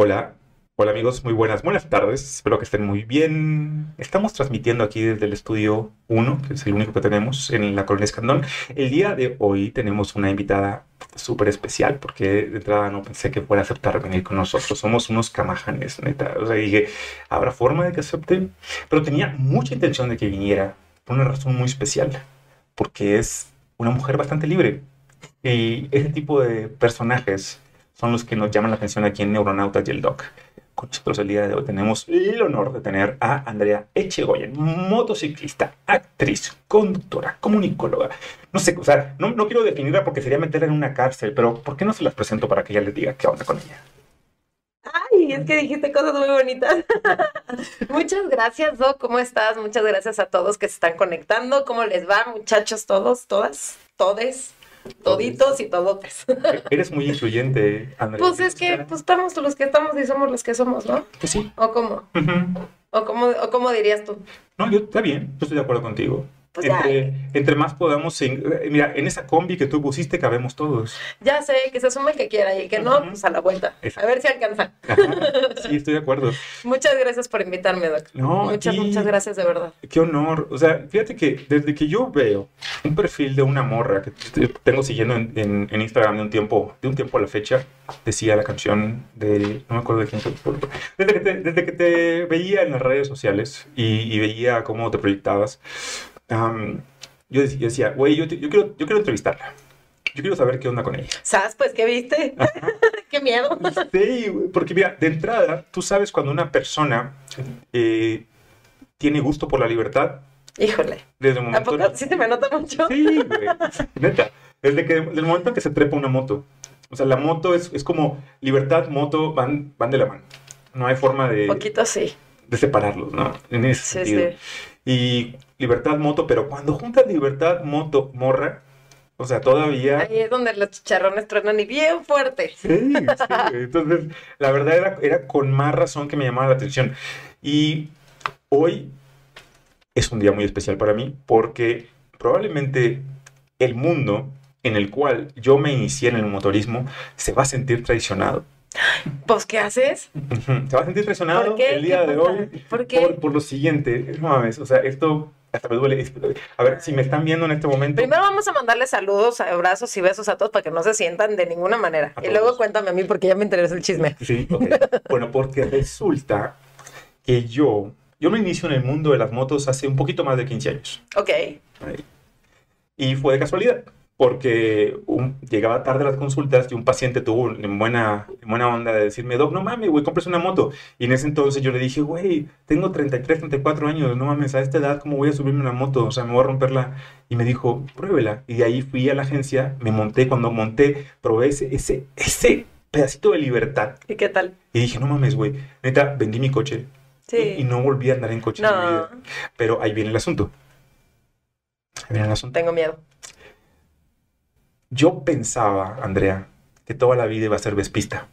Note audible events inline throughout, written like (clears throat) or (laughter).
Hola, hola amigos, muy buenas, buenas tardes, espero que estén muy bien. Estamos transmitiendo aquí desde el estudio 1, que es el único que tenemos en la Colonia Escandón. El día de hoy tenemos una invitada súper especial, porque de entrada no pensé que fuera a aceptar venir con nosotros. Somos unos camajanes, neta. O sea, dije, ¿habrá forma de que acepte? Pero tenía mucha intención de que viniera, por una razón muy especial, porque es una mujer bastante libre. Y ese tipo de personajes son los que nos llaman la atención aquí en Neuronautas y el Doc. Con nosotros el día de hoy tenemos el honor de tener a Andrea Echegoyen, motociclista, actriz, conductora, comunicóloga. No sé, o sea, no, no quiero definirla porque sería meterla en una cárcel, pero ¿por qué no se las presento para que ella les diga qué onda con ella? Ay, es que dijiste cosas muy bonitas. (laughs) Muchas gracias, Doc. ¿Cómo estás? Muchas gracias a todos que se están conectando. ¿Cómo les va, muchachos, todos, todas, todes? Toditos y todotes. (laughs) Eres muy influyente, Andrea. Pues es que pues, estamos los que estamos y somos los que somos, ¿no? Pues sí. ¿O cómo? ¿O cómo, o cómo dirías tú? No, yo está bien, yo estoy de acuerdo contigo. Pues ya. entre, entre más podamos, eh, mira, en esa combi que tú pusiste cabemos todos. Ya sé, que se sume el que quiera y el que no, Ujú. pues a la vuelta. A Exacto. ver si alcanza. Ajá, Sí, estoy de acuerdo. Muchas gracias por invitarme, Doc. No, muchas, a ti. muchas gracias de verdad. Qué honor. O sea, fíjate que desde que yo veo un perfil de una morra que tengo siguiendo en, en- en Instagram de un tiempo, de un tiempo a la fecha, decía la canción de, no me acuerdo de quién fue. Desde que te, desde que te veía en las redes sociales y, y veía cómo te proyectabas, yo, dec- yo decía, güey, yo, te- yo quiero, yo quiero entrevistarla. Yo quiero saber qué onda con ella. ¿Sabes? Pues, ¿qué viste? (laughs) ¡Qué miedo! Sí, porque mira, de entrada, tú sabes cuando una persona eh, tiene gusto por la libertad Híjole. desde el ¿A momento... poco sí se me nota mucho? Sí, güey. Neta. Desde que, desde el momento en que se trepa una moto. O sea, la moto es, es como libertad, moto, van, van de la mano. No hay forma de, Poquito sí. de separarlos, ¿no? En ese Sí, sentido. sí. Y libertad, moto, pero cuando juntas libertad, moto, morra, o sea, todavía... Ahí es donde los chicharrones truenan y bien fuerte. Sí. Entonces, la verdad era, era con más razón que me llamaba la atención. Y hoy es un día muy especial para mí porque probablemente el mundo en el cual yo me inicié en el motorismo se va a sentir traicionado. Pues, ¿qué haces? Se va a sentir traicionado el día ¿Qué de hoy ¿Por qué? por, por lo siguiente. No mames, o sea, esto hasta me duele. A ver, si me están viendo en este momento. Primero vamos a mandarle saludos, abrazos y besos a todos para que no se sientan de ninguna manera. Y luego cuéntame a mí porque ya me interesa el chisme. Sí, ok. Bueno, porque resulta que yo, yo me inicio en el mundo de las motos hace un poquito más de 15 años. Ok. Y fue de casualidad, porque un- llegaba tarde a las consultas y un paciente tuvo en buena, en buena onda de decirme, Doc, no mames, güey, compres una moto. Y en ese entonces yo le dije, güey, tengo 33, 34 años, no mames, a esta edad, ¿cómo voy a subirme una moto? O sea, me voy a romperla. Y me dijo, pruébela. Y de ahí fui a la agencia, me monté, cuando monté, probé ese, ese, ese pedacito de libertad. ¿Y qué tal? Y dije, no mames, güey, neta, vendí mi coche. Sí. Y, y no volví a andar en coche en mi No, vida. Pero ahí viene el asunto. Ahí viene el asunto. tengo miedo. Yo pensaba, Andrea, que toda la vida iba a ser vespista.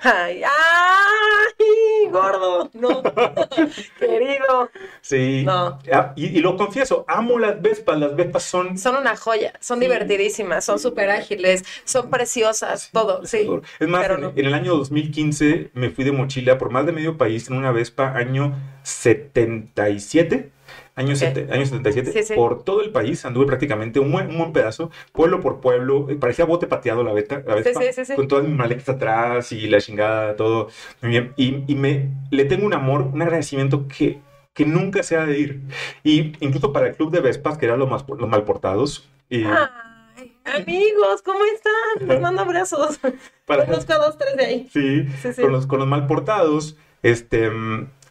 Ay, ay, gordo. No. (laughs) Querido. Sí. No. Ah, Y, y lo confieso, amo las vespas. Las vespas son... Son una joya, son Sí. divertidísimas, son súper ágiles, son preciosas, todo, sí. Es más, en, no. en el año 2015 me fui de mochila por más de medio país en una Vespa año 77. Año, Ok. sete- año 77, Sí, sí. por todo el país, anduve prácticamente un buen, un buen pedazo, pueblo por pueblo, eh, parecía bote pateado la, beta, la Vespa, sí, con todas mis maletas atrás y la chingada, todo. Muy bien. Y, y me, le tengo un amor, un agradecimiento que, que nunca se ha de ir. Y incluso para el club de Vespas, que eran los, más, los malportados, y Ay, amigos, ¿cómo están? Les mando abrazos. para, Conozco a dos, tres de ahí. Sí, Sí, sí. Con, los, con los mal portados, este,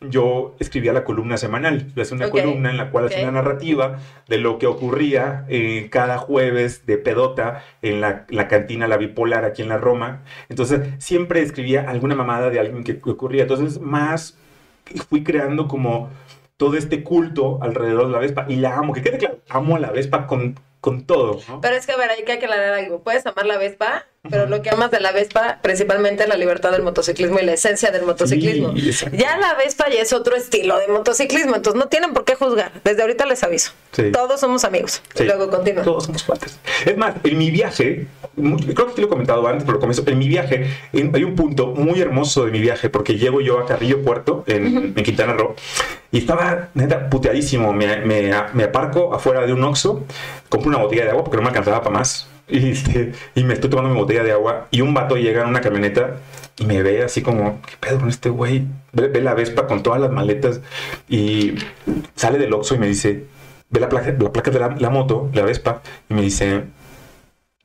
yo escribía la columna semanal. Hacía una columna en la cual ok. una narrativa de lo que ocurría eh, cada jueves de pedota en la, la cantina La Bipolar aquí en la Roma. Entonces, siempre escribía alguna mamada de alguien que, que ocurría. Entonces, más fui creando como todo este culto alrededor de la Vespa. Y la amo, que quede claro, amo a la Vespa con, con todo. ¿no? Pero es que, a ver, hay que aclarar algo. Puedes amar la Vespa pero lo que amas de la Vespa principalmente es la libertad del motociclismo y la esencia del motociclismo. Sí, ya la Vespa ya es otro estilo de motociclismo, entonces no tienen por qué juzgar. Desde ahorita les aviso. Sí. Todos somos amigos. Sí. Y luego continúa. Todos somos cuates. Es más, en mi viaje, creo que te lo he comentado antes, pero comienzo. En mi viaje, en- hay un punto muy hermoso de mi viaje, porque llego yo a Carrillo Puerto, en, en Quintana Roo, y estaba, neta, puteadísimo. Me, me, me aparco afuera de un Oxxo, compro una botella de agua porque no me alcanzaba para más. Y, (laughs) este, y me estoy tomando mi botella de agua, y un vato llega en una camioneta y me ve así como, ¿qué pedo con este güey? Ve, la Vespa con todas las maletas y sale del Oxxo y me dice, ve la placa, la placa de la, moto, la Vespa, y me dice,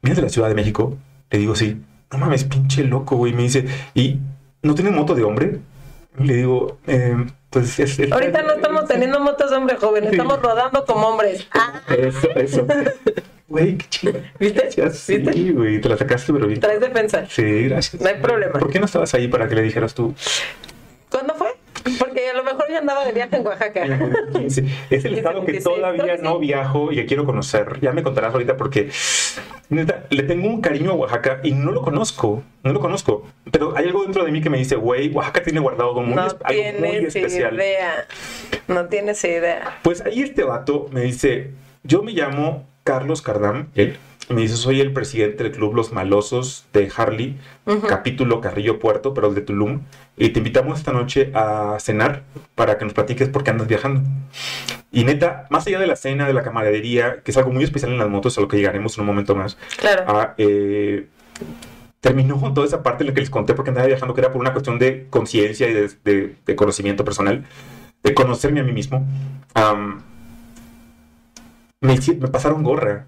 ¿vienes de la Ciudad de México? Le digo, sí. No mames, pinche loco, güey. Me dice, ¿y no tiene moto de hombre? Le digo, eh, pues es... es- Ahorita no estamos teniendo motos de hombre joven, Sí. estamos rodando como hombres. Ah, Eso, eso. Güey, qué chido. ¿viste? Sí, güey, te la sacaste, pero bien. Traes defensa. Sí, gracias. No hay problema. ¿Por qué no estabas ahí para que le dijeras tú? ¿Cuándo fue? Porque a lo mejor yo andaba de viaje en Oaxaca. Es el (laughs) estado que 16, todavía no viajo y que quiero conocer. Ya me contarás ahorita porque neta, le tengo un cariño a Oaxaca y no lo conozco. No lo conozco. Pero hay algo dentro de mí que me dice, güey, Oaxaca tiene guardado algo muy, No algo muy tienes especial. idea. No tienes idea. Pues ahí este vato me dice, yo me llamo Carlos Cardam, él, me dice, soy el presidente del club Los Malosos de Harley, Ujú. capítulo Carrillo Puerto, pero de Tulum, y te invitamos esta noche a cenar para que nos platiques por qué andas viajando. Y neta, más allá de la cena, de la camaradería, que es algo muy especial en las motos, a lo que llegaremos en un momento más, Claro. ah, eh, terminó (laughs) toda esa parte en la que les conté porque andaba viajando, que era por una cuestión de conciencia y de, de- de conocimiento personal, de conocerme a mí mismo. Am, me, me pasaron gorra.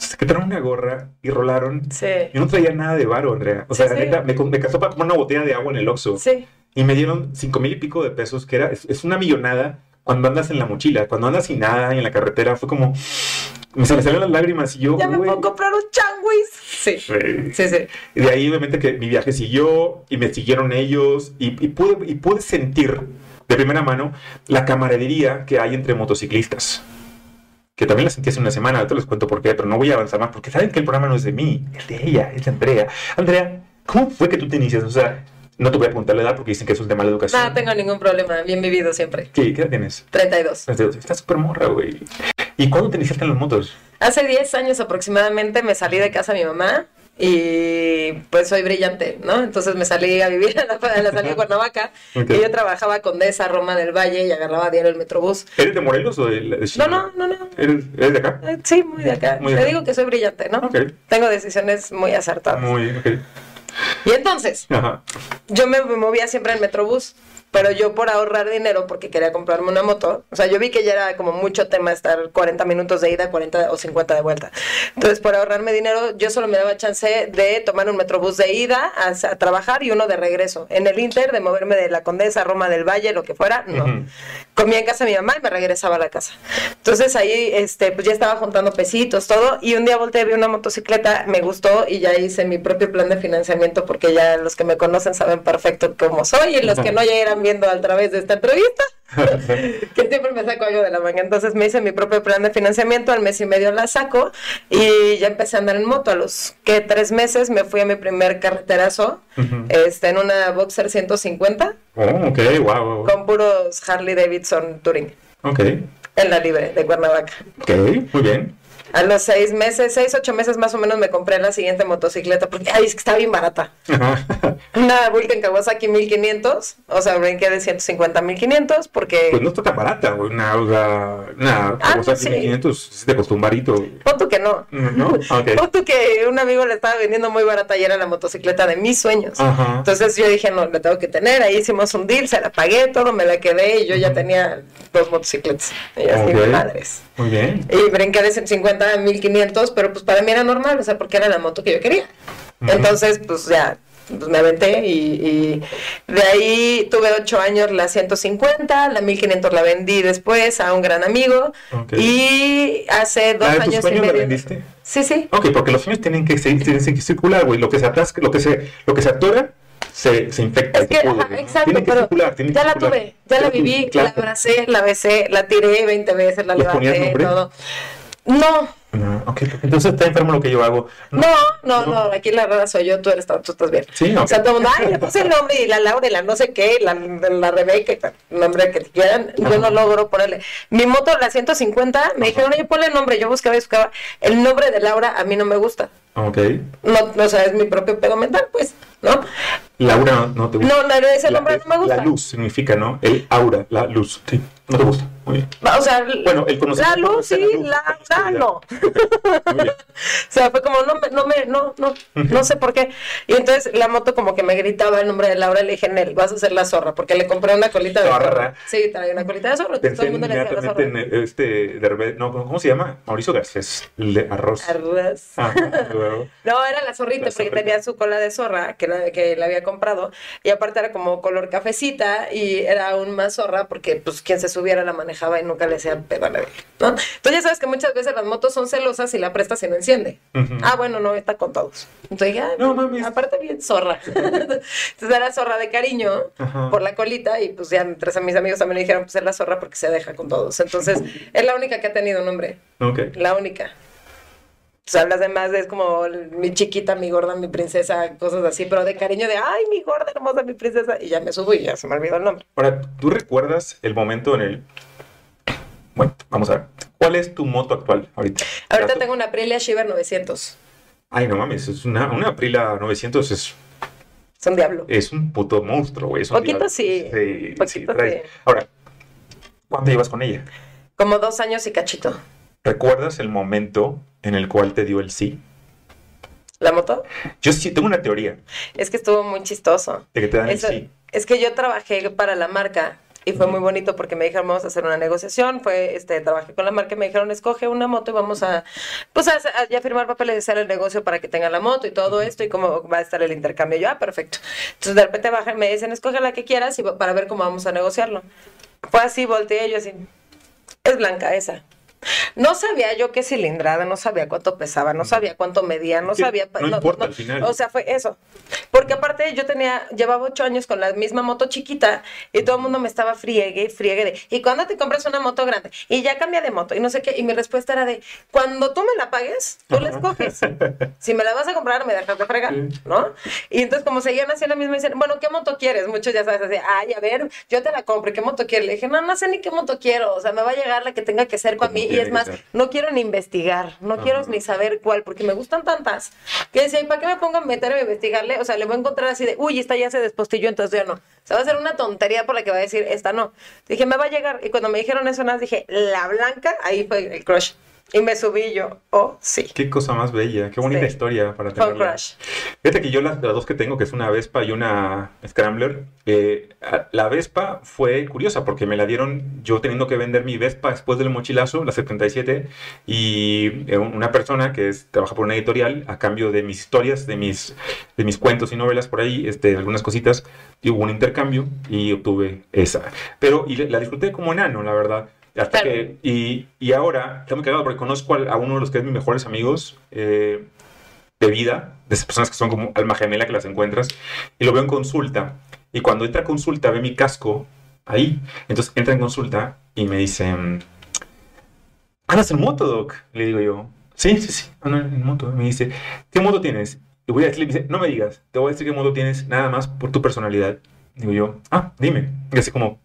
Se quitaron una gorra y rolaron. Sí. Yo no traía nada de varo, Andrea. O sea, Sí, sí. neta, me, me casó para comprar una botella de agua en el Oxxo. Sí. Y me dieron cinco mil y pico de pesos, que era, es, es una millonada cuando andas en la mochila. Cuando andas sin nada y en la carretera, fue como... Me, salieron las lágrimas y yo... Ya me puedo comprar un changuis. Sí. Sí. Sí, sí. Y de ahí obviamente que mi viaje siguió y me siguieron ellos y, y pude, y pude sentir de primera mano la camaradería que hay entre motociclistas. Que también la sentí hace una semana, ahorita les cuento por qué, pero no voy a avanzar más porque saben que el programa no es de mí, es de ella, es de Andrea. Andrea, ¿cómo fue que tú te inicias? O sea, no te voy a preguntar la edad porque dicen que es de mala educación. No tengo ningún problema. Bien vivido siempre. Sí, ¿qué edad tienes? 32. Estás súper morra, güey. ¿Y cuándo te iniciaste en las motos? Hace 10 años aproximadamente me salí de casa de mi mamá y pues soy brillante, ¿no? Entonces me salí a vivir a la, a la salida de Cuernavaca y yo trabajaba con Desa, Roma del Valle y agarraba diario el Metrobús. ¿Eres de Morelos o de, de No, no, no, no. ¿Eres, eres de acá? Eh, Sí, muy de acá. Muy Te acá. digo que soy brillante, ¿no? Tengo decisiones muy acertadas. Muy, ok. Y entonces, Ajá. yo me movía siempre en Metrobús, pero yo por ahorrar dinero, porque quería comprarme una moto, o sea, yo vi que ya era como mucho tema estar 40 minutos de ida, 40 o 50 de vuelta. Entonces, por ahorrarme dinero, yo solo me daba chance de tomar un Metrobús de ida a, a trabajar y uno de regreso. En el Inter, de moverme de la Condesa, Roma del Valle, lo que fuera, no. Ujú. Comía en casa de mi mamá y me regresaba a la casa. Entonces ahí, este, pues ya estaba juntando pesitos, todo, y un día volteé, vi una motocicleta, me gustó y ya hice mi propio plan de financiamiento porque ya los que me conocen saben perfecto cómo soy y los que no ya viendo a través de esta entrevista, (laughs) que siempre me saco algo de la manga. Entonces me hice mi propio plan de financiamiento, al mes y medio la saco y ya empecé a andar en moto. A los que tres meses me fui a mi primer carreterazo, Ujú. este, en una Boxer 150 Oh, ok, wow, wow. con puros Harley Davidson Touring Ok, en la libre de Cuernavaca. ok, muy bien. A los seis meses, seis, ocho meses más o menos me compré la siguiente motocicleta porque, ay, es que está bien barata. Una Vulcan Kawasaki 1500, o sea, brinqué de 150 a 1500 porque... Pues no está tan barata, güey. Una, una Ah, cosa no, sí. 500 sí te costó un varito. Pon tú que no. ¿No? (laughs) Pon tú que un amigo le estaba vendiendo muy barata y era la motocicleta de mis sueños. Ajá. Entonces yo dije, no, la tengo que tener. Ahí hicimos un deal, se la pagué, todo, me la quedé y yo ya tenía dos motocicletas. Y así, Ok. madres. Muy bien. Y brinqué de 150 a 1500, pero pues para mí era normal, o sea, porque era la moto que yo quería. Ujú. Entonces, pues ya, pues me aventé y, y de ahí tuve ocho años la 150, la 1500 la vendí después a un gran amigo Ok. y hace dos ¿La de tus años y sueños la vendiste? Sí, sí. Ok, porque los sueños tienen que, tienen que circular, güey. Lo que se atasca, lo que se, lo que se atora, se, se infecta. Es que, ajá, exacto, Tiene que pero circular, ya la tuve, ya la tuve, viví, claro. la abracé, la besé, la tiré 20 veces, la ¿Les ponías levanté, todo. No, No, ok. Entonces está enfermo lo que yo hago. No, no, no, aquí la rara soy yo, tú eres tú estás bien. Sí, ok. O sea, todo el mundo, ay, le puse el nombre y la Laura y la no sé qué, la, la Rebeca, y tal, el nombre que quieran, yo no logro ponerle. Mi moto, la 150, me dijeron, oye, ponle el nombre, yo buscaba y buscaba. El nombre de Laura a mí no me gusta. Ok. No, no o sea, es mi propio pedo mental, pues, ¿no? Laura no, no te gusta. No, no, ese La- nombre no me gusta. La luz significa, ¿no? El aura, la luz. Sí, no te gusta. O sea, Bueno, el la conocimiento luz de sí, la luz, la, la no. O sea, fue como, no me, no me, no, no, no sé por qué. Y entonces la moto como que me gritaba el nombre de Laura, le dije, Nel, vas a ser la zorra, porque le compré una colita de Zorra. Sí, traía una colita de zorra, entonces todo Pensé el mundo le decía la zorra. en este, Derbe- no, ¿cómo se llama? Mauricio Garcés, el de arroz. Arroz. Ah. (laughs) No, era la zorrita, La porque zorrita. tenía su cola de zorra, que la, que la había comprado, y aparte era como color cafecita, y era aún más zorra, porque pues quien se subiera la manejaba y nunca le hacía pedo a nadie, ¿no? Entonces ya sabes que muchas veces las motos son celosas y la prestas y no enciende. Ujú. Ah, bueno, no, está con todos. Entonces ah, No mames. aparte bien zorra. (laughs) Entonces era zorra de cariño Ajá. por la colita, y pues ya tres a mis amigos también le dijeron, pues es la zorra porque se deja con todos. Entonces (laughs) es la única que ha tenido nombre. Ok. La única. O sea, las demás es como mi chiquita, mi gorda, mi princesa, cosas así, pero de cariño de, ay, mi gorda, hermosa, mi princesa, y ya me subo y ya se me olvidó el nombre. Ahora, ¿tú recuerdas el momento en el... Bueno, vamos a ver. ¿Cuál es tu moto actual ahorita? Ahorita ¿La- tengo una Aprilia Shiver 900. Ay, no mames, es una, una Aprila 900 es, Es un diablo. es un puto monstruo, güey. es un Poquito diablo. sí, Sí, poquito sí, traes- sí. Ahora, ¿cuánto llevas con ella? Como dos años y cachito. ¿Recuerdas el momento en el cual te dio el sí? ¿La moto? Yo sí tengo una teoría Es que estuvo muy chistoso. de que te dan Eso- el sí. Es que yo trabajé para la marca y fue muy bonito porque me dijeron vamos a hacer una negociación, fue este trabajé con la marca y me dijeron escoge una moto y vamos a pues a, a ya firmar papeles y hacer el negocio para que tenga la moto y todo esto y cómo va a estar el intercambio. Yo, ah, perfecto. Entonces de repente bajan, me dicen escoge la que quieras y para ver cómo vamos a negociarlo. Fue así, volteé yo así. Es blanca esa. No sabía yo qué cilindrada, no sabía cuánto pesaba, no sabía cuánto medía, no sabía. no importa al final. O sea, fue eso. Porque aparte yo tenía, llevaba ocho años con la misma moto chiquita y todo el mundo me estaba friegue y friegue de, ¿y cuándo te compras una moto grande? Y ya cambia de moto y no sé qué. Y mi respuesta era de, cuando tú me la pagues, tú la escoges. (laughs) Si me la vas a comprar, me dejas de fregar, Sí. ¿no? Y entonces como seguían haciendo lo mismo, dicen, bueno, ¿qué moto quieres? Muchos ya sabes, así, ay, a ver, yo te la compro, ¿qué moto quieres? Le dije, no, no sé ni qué moto quiero, o sea, me va a llegar la que tenga que ser Como mí. Y es más, no quiero ni investigar, no quiero ni saber cuál, porque me gustan tantas, que decía, ¿y para qué me pongo a meterme a investigarle? O sea, le voy a encontrar así de, uy, esta ya se despostilló, entonces ya no. O sea, va a ser una tontería por la que va a decir, esta no. Dije, me va a llegar. Y cuando me dijeron eso, nada, dije, la blanca, ahí fue el crush. Y me subí yo, oh, sí. Qué cosa más bella, qué bonita Sí. historia para tenerla. crush. Fíjate que yo las, las dos que tengo, que es una Vespa y una Scrambler, eh, la Vespa fue curiosa porque me la dieron yo teniendo que vender mi Vespa después del mochilazo, la 77, y eh, una persona que es, trabaja por una editorial a cambio de mis historias, de mis, de mis cuentos y novelas por ahí, este, algunas cositas, y hubo un intercambio y obtuve esa. Pero y la disfruté como enano, la verdad. Hasta Claro. que, y, y ahora, está muy cagado porque conozco a, uno de los que es mis mejores amigos eh, de vida, de esas personas que son como alma gemela que las encuentras, y lo veo en consulta. Y cuando entra a consulta, ve mi casco ahí. Entonces entra en consulta y me dice, ¿andas en moto, Doc? Le digo yo, sí, sí, sí, ando en moto. Me dice, ¿qué moto tienes? Y voy a me dice, no me digas, te voy a decir qué moto tienes nada más por tu personalidad. Digo yo, ah, dime. Y así como,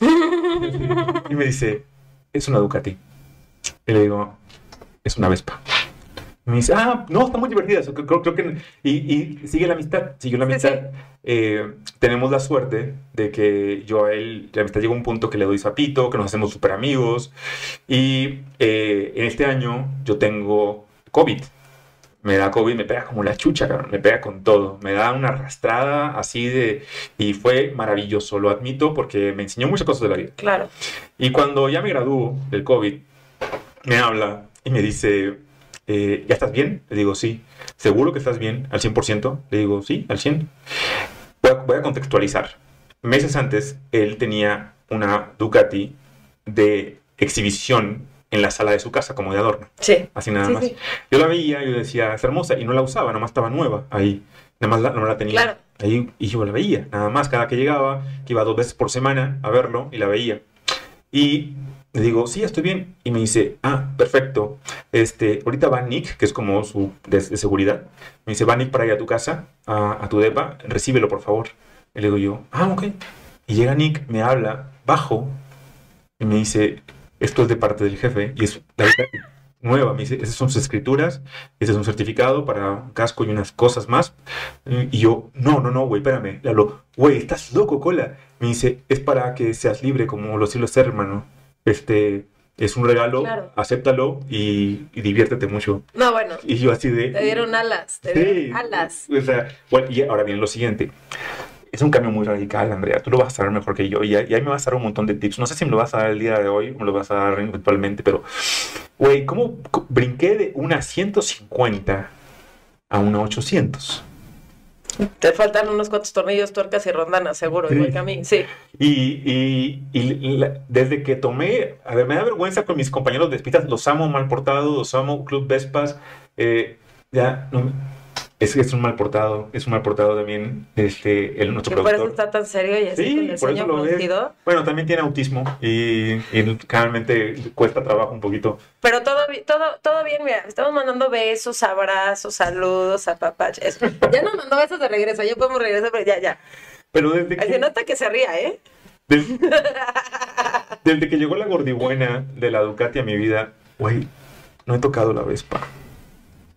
y me dice, es una Ducati. Y le digo, es una Vespa. Y me dice, ah, no, está muy divertida. Creo, creo que... Y, y sigue la amistad, siguió la Sí, amistad. sí. Eh, tenemos la suerte de que yo a él, la amistad llegó a un punto que le doy zapito, que nos hacemos súper amigos. Y eh, en este año yo tengo COVID. Me da COVID, me pega como la chucha, cabrón, me pega con todo. Me da una arrastrada así de... Y fue maravilloso, lo admito, porque me enseñó muchas cosas de la vida. Claro. Y cuando ya me graduó del COVID, me habla y me dice, eh, ¿ya estás bien? Le digo, sí. ¿Seguro que estás bien? ¿Al 100%? Le digo, sí, al 100%. Voy a, voy a contextualizar. Meses antes, él tenía una Ducati de exhibición en la sala de su casa, como de adorno. Sí. Así nada Sí, más. sí. Yo la veía y yo decía, es hermosa, y no la usaba, nomás estaba nueva ahí. Nada más la, no la tenía Claro. ahí y yo la veía. Nada más cada que llegaba, que iba dos veces por semana a verlo y la veía. Y le digo, sí, estoy bien. Y me dice, ah, perfecto. Este, ahorita va Nick, que es como su de, de seguridad. Me dice, va Nick para ir a tu casa, a, a tu depa, recíbelo, por favor. Y le digo yo, ah, ok. Y llega Nick, me habla, bajo, y me dice, esto es de parte del jefe, y es la nueva. Me dice, esas son sus escrituras, ese es un certificado para un casco y unas cosas más. Y yo, no, no, no, güey, espérame. Le hablo, güey, estás loco, cola. Me dice, es para que seas libre, como lo suelo ser, hermano. Este, es un regalo, Claro. acéptalo y, y diviértete mucho. No, bueno, Y yo así de... te dieron alas, te Sí. dieron alas. O sea, bueno, y ahora bien, lo siguiente. Es un cambio muy radical, Andrea. Tú lo vas a saber mejor que yo. Y, y ahí me vas a dar un montón de tips. No sé si me lo vas a dar el día de hoy o me lo vas a dar eventualmente, pero, güey, ¿cómo brinqué de una 150 a una 800? Te faltan unos cuantos tornillos, tuercas y rondanas, seguro, Sí. igual que a mí. Sí. Y, y- y la- desde que tomé, a ver, me da vergüenza con mis compañeros de pistas, los amo mal portados, los amo Club Vespas, eh, ya, no, es que es un mal portado, es un mal portado también, este, el, nuestro Y por eso productor. está tan serio y así Sí, con el eso ves. fruncido. Bueno, también tiene autismo y, y realmente cuesta trabajo un poquito. Pero todo, todo, todo bien, mira, estamos mandando besos, abrazos, saludos, apapaches. Ya nos mandó besos de regreso, ya podemos regresar, pero ya, ya. Pero desde que, nota que se ría, ¿eh? des- (laughs) desde que llegó la gordibuena de la Ducati a mi vida, güey, no he tocado la Vespa.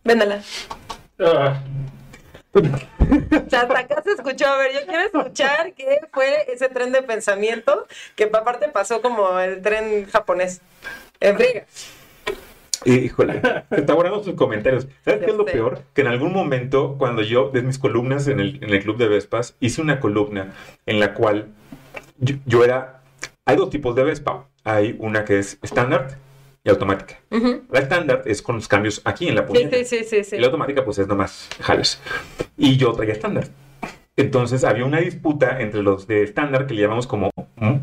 Véndala. O sea, hasta acá se escuchó. A ver, yo quiero escuchar qué fue ese tren de pensamiento que aparte pasó como el tren japonés. En friga. Híjole, está guardando sus comentarios. ¿Sabes qué es lo peor? Que en algún momento, cuando yo, de mis columnas en el, en el Club de Vespas, hice una columna en la cual yo, yo era... Hay dos tipos de Vespa. Hay una que es estándar y automática. Ujú. La estándar es con los cambios aquí en la puñeta. sí, sí, sí, sí. Y la automática, pues es nomás jalas. Y yo traía estándar. Entonces había una disputa entre los de estándar, que le llamamos como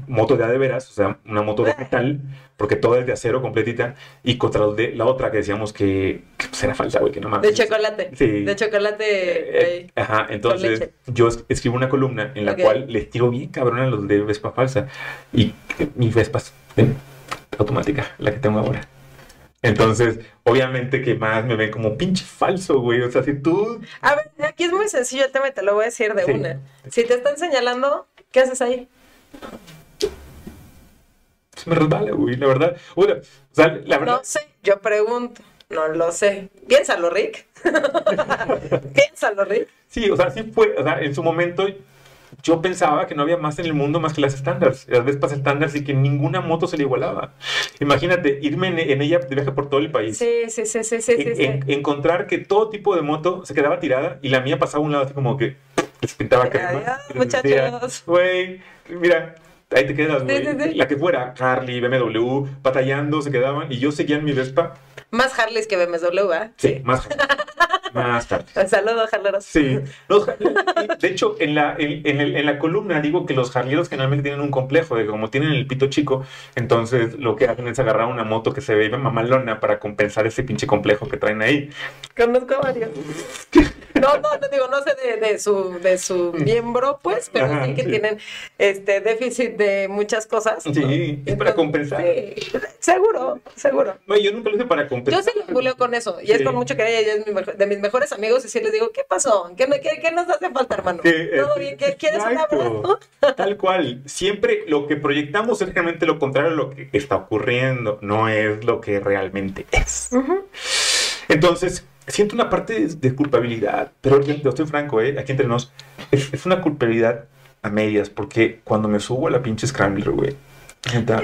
moto de a de veras, o sea, una moto de metal, porque toda es de acero completita, y contra los de la otra que decíamos que, que, pues, era falsa, güey, que no mames. De chocolate. Sí. De chocolate. Eh, ahí. Ajá, entonces yo es- escribo una columna en la Ok. cual les tiro bien cabrón a los de Vespa falsa. Y eh, mi Vespa es eh, automática, la que tengo ahora. Entonces, obviamente que más me ven como pinche falso, güey. O sea, si tú A ver, aquí es muy sencillo el tema y te lo voy a decir de Sí. una. Si te están señalando, ¿qué haces ahí? se me resbala, güey, la verdad. O sea, la verdad. No sé, yo pregunto. No lo sé. Piénsalo, Rick. (laughs) Piénsalo, Rick. Sí, o sea, sí fue. O sea, en su momento yo pensaba que no había más en el mundo más que las estándares. Las Vespas estándares y que ninguna moto se le igualaba. Imagínate, irme en, en ella de viaje por todo el país. Sí, sí, sí, sí, sí, sí. en- sí. en- encontrar que todo tipo de moto se quedaba tirada y la mía pasaba a un lado así como que les pintaba crema. Muchachos. Güey, mira, ahí te quedas, Sí, güey. sí, sí. La que fuera, Harley, BMW, batallando, se quedaban y yo seguía en mi Vespa. Más Harleys que BMW, ¿ah? Sí, más, (laughs) más tarde. Un saludo, Harleros. Sí, los, de hecho, en la, en, en el- en la columna digo que los jarleros generalmente tienen un complejo de que como tienen el pito chico, entonces lo que hacen es agarrar una moto que se ve mamalona para compensar ese pinche complejo que traen ahí. Conozco a varios. No, no, no digo, no sé de, de su, de su miembro, pues, pero Ajá, sí que sí. tienen este déficit de muchas cosas. ¿no? Sí, es para compensar. Sí, seguro, seguro. No, yo nunca lo hice para Yo compensar. sí lo con eso, y es con mucho cariño, ella es mi mejor- de mis mejores amigos, y sí les digo, ¿qué pasó? ¿Qué, me- qué, qué nos hace falta, hermano? Que, ¿Todo eh, bien? ¿Qué- ¿Quieres un abrazo? Tal cual. Siempre lo que proyectamos es realmente lo contrario a lo que está ocurriendo, no es lo que realmente es. Entonces, siento una parte de, culpabilidad, pero yo, estoy franco, ¿eh? aquí entre nos, es, es una culpabilidad a medias, porque cuando me subo a la pinche Scrambler, güey,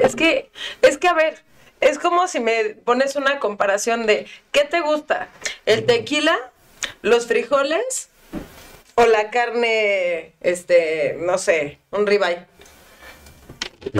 Es que, es que, a ver, es como si me pones una comparación de, ¿qué te gusta? ¿El tequila? ¿Los frijoles? ¿O la carne, este, no sé, un ribeye?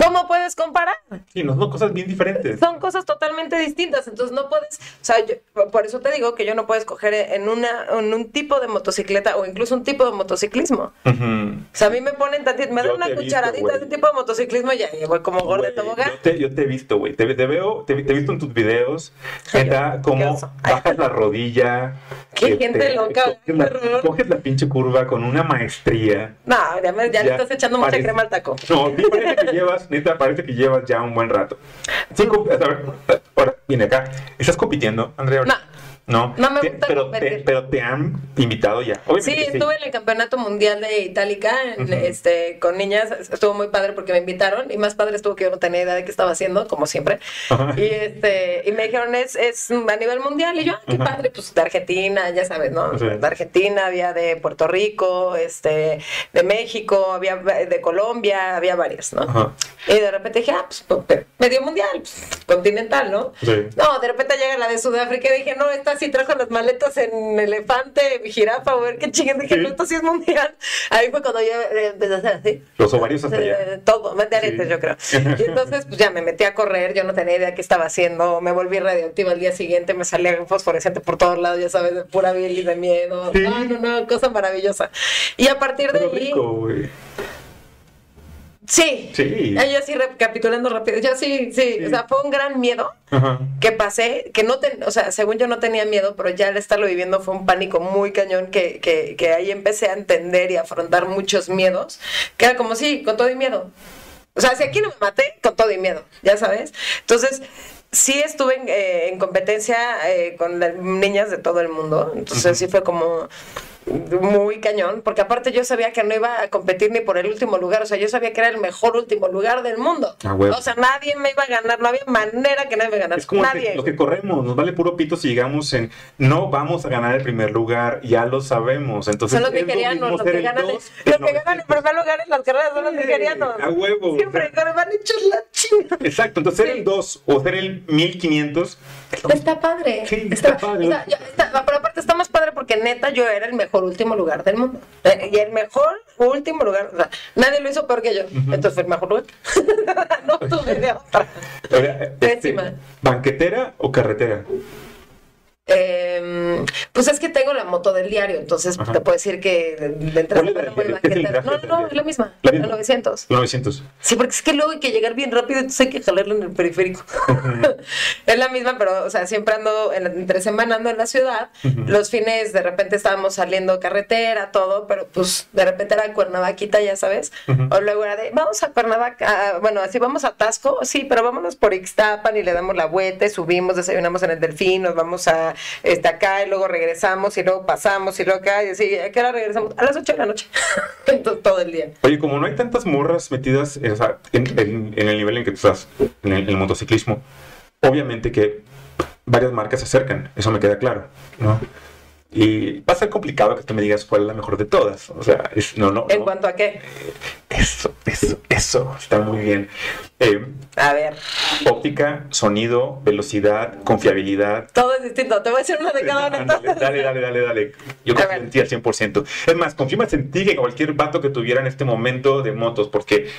¿Cómo puedes comparar? sí, no son cosas bien diferentes. Son cosas totalmente distintas, entonces no puedes, o sea, yo- por eso te digo que yo no puedo escoger en, una, en un tipo de motocicleta o incluso un tipo de motociclismo. Ujú. O sea, a mí me ponen tantito, me Yo dan una visto, cucharadita güey. de un tipo de motociclismo y ya, voy como gordo de tobogán. Yo te, yo te he visto, güey. Te, te veo, te, te he visto en tus videos. Neta, cómo (laughs) bajas la rodilla. Qué este, gente loca, Coges la, coges la pinche curva con una maestría. No, ya, me- ya le Ya estás echando mucha parece- crema al taco. No, parece que (laughs) llevas llevas, neta, parece que llevas ya un buen rato. Sí, ahora, viene acá. ¿Estás compitiendo, Andrea? No. No, No me Te- gusta pero, te, pero te han invitado ya. Obviamente Sí, estuve en el campeonato mundial de Itálica en- Ujú. este, con niñas. Estuvo muy padre porque me invitaron y más padre estuvo que yo no tenía idea de qué estaba haciendo, como siempre. Ajá. Y, este, y me dijeron, es, es a nivel mundial. Y yo, ah, qué Ajá. padre, pues de Argentina, ya sabes, ¿no? De Argentina, había de Puerto Rico, este, de México, había de Colombia, había varias, ¿no? Y de repente dije, ah, pues pe- medio mundial, pues, continental, ¿no? Sí. No, de repente llega la de Sudáfrica y dije, no, esta sí trajo las maletas en elefante, jirafa, a ver qué chingas. Dije, no, esto sí es mundial. Ahí fue cuando yo empecé a hacer así. Los ovarios hasta allá. Eh, Todo, más de aretes, Sí. yo creo. Y entonces, pues ya me metí a correr, yo no tenía idea qué estaba haciendo, me volví radioactiva al día siguiente, me salía fosforescente por todos lados, ya sabes, de pura bilis, de miedo. Sí. No, no, no, cosa maravillosa. Y a partir de ahí, rico. Sí, Sí. Yo sí recapitulando rápido, yo sí, sí, Sí. o sea, fue un gran miedo Ajá. que pasé, que no ten, o sea, según yo no tenía miedo, pero ya al estarlo viviendo fue un pánico muy cañón que, que, que ahí empecé a entender y a afrontar muchos miedos, que era como sí, con todo y miedo. O sea, si aquí no me maté, con todo y miedo, ya sabes. Entonces, sí estuve en, eh, en competencia eh, con las niñas de todo el mundo, entonces sí fue como muy cañón, porque aparte yo sabía que no iba a competir ni por el último lugar, o sea, yo sabía que era el mejor último lugar del mundo. Ah. O sea, nadie me iba a ganar, no había manera que nadie me ganara. Es como nadie. lo que corremos, nos vale puro pito si llegamos en no vamos a ganar el primer lugar, ya lo sabemos. Entonces, son los es lo nigerianos, mismo los ser que el ganan, dos los que que ganan en primer lugar en las carreras son los nigerianos. a huevo, Siempre, o sea. van hechos la chingada. Exacto, entonces ser Sí. el 2 o ser el 1500 Está padre. Sí, está padre. yo- está- pero aparte está más padre porque neta yo era el mejor último lugar del mundo. Eh, Y el mejor último lugar. O sea, nadie lo hizo peor que yo. Entonces fue el mejor lugar. (laughs) no tuve de otra. Ahora, este. ¿Banquetera o carretera? Eh, pues es que tengo la moto del diario, entonces Ajá. te puedo decir que de, entrada ¿Cuál es la era muy del diario? ¿Qué es el banquetera. traje No, del no, diario? es la misma. ¿La La misma? 900. 900. Sí, porque es que luego hay que llegar bien rápido, entonces hay que jalarlo en el periférico. (laughs) es la misma, pero, o sea, siempre ando, en, entre semana ando en la ciudad. Los fines, de repente estábamos saliendo carretera, todo, pero pues de repente era Cuernavaquita, ya sabes. O luego era de, vamos a Cuernavaca, ah, bueno, así vamos a Tasco, sí, pero vámonos por Ixtapan y le damos la vuelta, subimos, desayunamos en el Delfín, nos vamos a este, acá y luego regresamos y luego pasamos y luego acá y así, ¿a qué hora regresamos? A las 8 de la noche. (laughs) Entonces, todo el día. Oye, como no hay tantas morras metidas en- en- en el nivel en que tú estás, en el, en el motociclismo, obviamente que varias marcas se acercan, eso me queda claro, ¿no? Y va a ser complicado que tú me digas cuál es la mejor de todas. O sea, es, no, no. ¿En no. cuanto a qué? Eso, eso, eso, está muy bien. Eh, A ver. óptica, sonido, velocidad, confiabilidad. Todo es distinto. Te voy a decir una de cada una. Dale, dale, dale, dale. Yo A confío ver. en ti al 100%. Es más, confío más en ti que cualquier vato que tuviera en este momento de motos, porque